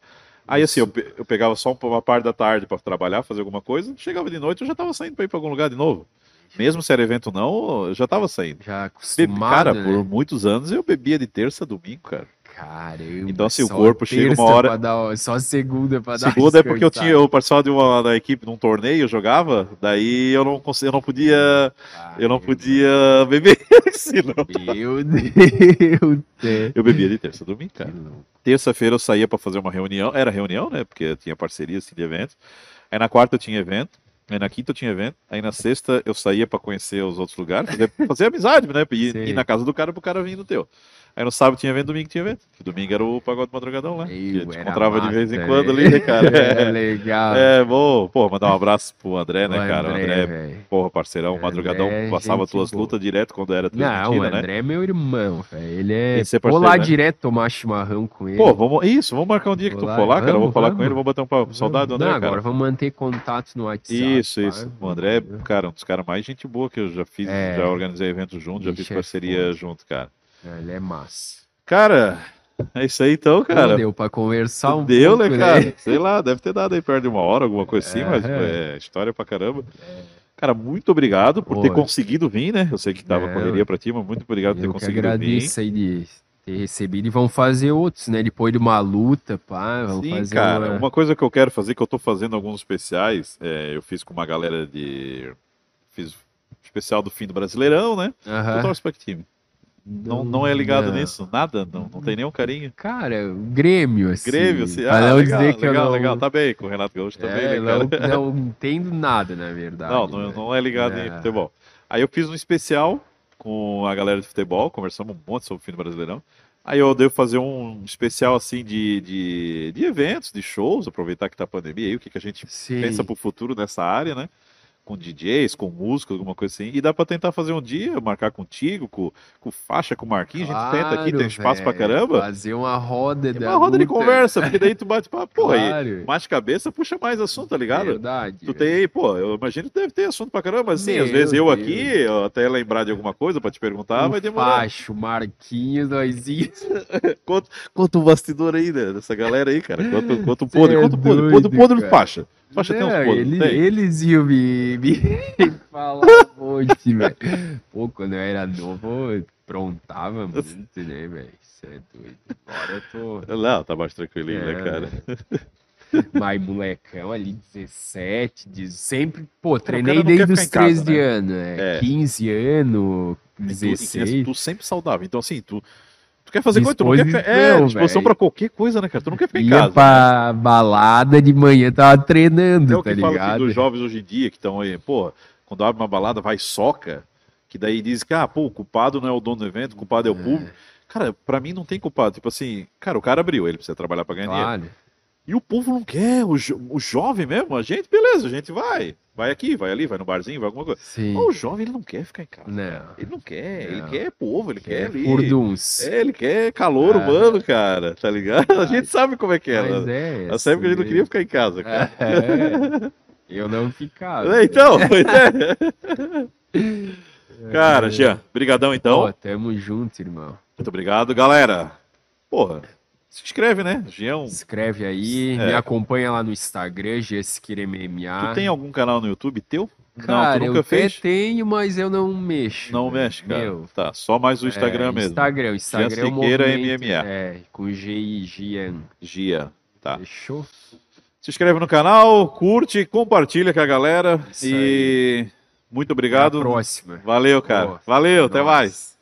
Aí assim, eu, eu pegava só uma parte da tarde pra trabalhar, fazer alguma coisa, chegava de noite eu já tava saindo pra ir pra algum lugar de novo. Mesmo se era evento não, eu já tava saindo. Já Bebi- acostumado, cara, né? por muitos anos eu bebia de terça a domingo, cara. Caramba. Então, assim, o corpo chega uma hora- dar- só segunda pra dar Segunda é porque eu tinha, eu participava de uma da equipe num torneio, eu jogava, daí eu não conseguia, eu não podia, eu não podia beber, senão Meu Deus. é. eu bebia de terça a domingo, cara. Terça-feira eu saía pra fazer uma reunião, era reunião, né? Porque tinha parceria assim, de eventos. Aí na quarta eu tinha evento, aí na quinta eu tinha evento, aí na sexta eu saía pra conhecer os outros lugares, fazer, fazer amizade, né? Ir, ir na casa do cara pro cara vir no teu. Aí no sábado tinha evento, domingo tinha evento. Que domingo era o pagode madrugadão lá. Eu, que a gente encontrava de massa, vez em né? quando ali, né, cara? É legal. É, bom, pô, mandar um abraço pro André, né, O cara? O André, porra, parceirão, André madrugadão, é passava gente tuas lutas direto quando era Não, o né? André é meu irmão, velho. Ele é. que Vou lá né? direto tomar chimarrão com ele. Pô, vamos, isso, vamos marcar um dia que Vou tu lá, for lá, cara. Vou vamos, falar com ele, vou bater um papo. Saudade do André, Não, cara. agora vamos manter contato no WhatsApp. Isso, pá. isso. O André, cara, um dos caras mais gente boa que eu já fiz, É. já organizei eventos junto, já fiz é parceria junto, cara. Ele é massa. Cara, é isso aí então, Não cara. deu pra conversar um Deu, pouco, né, cara? Sei lá, deve ter dado aí perto de uma hora, alguma coisa assim, mas É. é história pra caramba. Cara, muito obrigado por Pô. ter conseguido vir, né? Eu sei que tava É, correria pra ti, mas muito obrigado por ter Eu que conseguido vir. agradeço aí de ter recebido e vão fazer outros, né? Depois de uma luta, pá, vamos Sim, fazer cara, uma... uma coisa que eu quero fazer, que eu tô fazendo alguns especiais, é, eu fiz com uma galera de. Fiz especial do fim do Brasileirão, né? Tu Aham. torce pra que time? Não, não é ligado Não. nisso? Nada? Não, não tem nenhum carinho? Cara, Grêmio, assim. Grêmio, assim, ah, legal, dizer que legal, eu não... legal, tá bem, com o Renato Gaúcho também, É, né, cara? não, não entendo nada, na verdade. Não, não, né? não é ligado em Não. futebol. Aí eu fiz um especial com a galera de futebol, conversamos um monte sobre o fim do Brasileirão. Aí eu devo fazer um especial assim de, de, de eventos, de shows, aproveitar que tá a pandemia aí, o que, que a gente Sim. pensa pro futuro nessa área, né? Com DJs, com músicos, alguma coisa assim. E dá pra tentar fazer um dia, marcar contigo, com, com faixa, com o Marquinhos. a gente tenta aqui, tem Claro, espaço pra velho, caramba. Fazer uma roda É da uma roda de luta. conversa, porque daí tu bate papo, aí, Claro. mais cabeça, puxa mais assunto, tá ligado? Verdade. Tu tem, pô, eu imagino que deve ter assunto pra caramba, assim, às Meu vezes eu Deus. aqui, eu até lembrar de alguma coisa pra te perguntar, o vai demorar. Facho, Marquinhos, nós isso. Conta, conta um bastidor aí né, dessa galera aí, cara. Conta, conta um Cê podre, é conta um podre, doido, conta um podre cara. faixa. Faixa tem uns Não, podres, ele- tem? eles iam me, me falar um monte, velho. Pô, quando eu era novo, eu aprontava muito, né, velho? Isso é doido. Agora eu tô. Não, tá mais tranquilinho, né, É, cara? Mas molecão ali, 17, de sempre. Pô, treinei desde os em casa, 13 né? anos, né? É. 15 anos, E tu, e 16. tu sempre saudável. Então, assim, tu, tu quer fazer coisa, tu não quer ficar. É, Disposição, velho. pra qualquer coisa, né, cara? Tu não quer ficar em Ia casa. pra balada de manhã, tava treinando, É o tá que fala assim, ligado? dos jovens hoje em dia que estão aí, pô, quando abre uma balada, vai soca, que daí diz que, ah, pô, o culpado não é o dono do evento, o culpado é o público. Cara, pra mim não tem culpado. Tipo assim, cara, o cara abriu, ele precisa trabalhar pra ganhar dinheiro. E o povo não quer, o, jo- o jovem mesmo, a gente, beleza, a gente vai. Vai aqui, vai ali, vai no barzinho, vai alguma coisa. Sim. Mas o jovem, ele não quer ficar em casa. Não. Ele não quer, ele Não. quer povo, ele quer É ali. furduns. É, ele quer calor Ah. humano, cara, tá ligado? A gente sabe como é que é. Mas né? é. Nós sabemos que a gente não queria ficar em casa, cara. É. Eu não ficava. É, então, pois é. Cara, Jean, brigadão então. Pô, tamo junto, irmão. Muito obrigado, galera. Porra, se inscreve, né? Jean, um- Escreve aí, É. me acompanha lá no Instagram, Jessiquira MMA. tu tem algum canal no YouTube teu? Cara, não, eu até tenho, mas eu não mexo. Não mexe, cara. Meu, Tá, só mais o Instagram é, mesmo. Instagram, Instagram é o movimento, MMA. É, com G I Gian. Gia. Tá. Fechou? Se inscreve no canal, curte, compartilha com a galera. Isso e muito Até a obrigado. próxima. Valeu, cara. Pô, Valeu, até Nós. mais.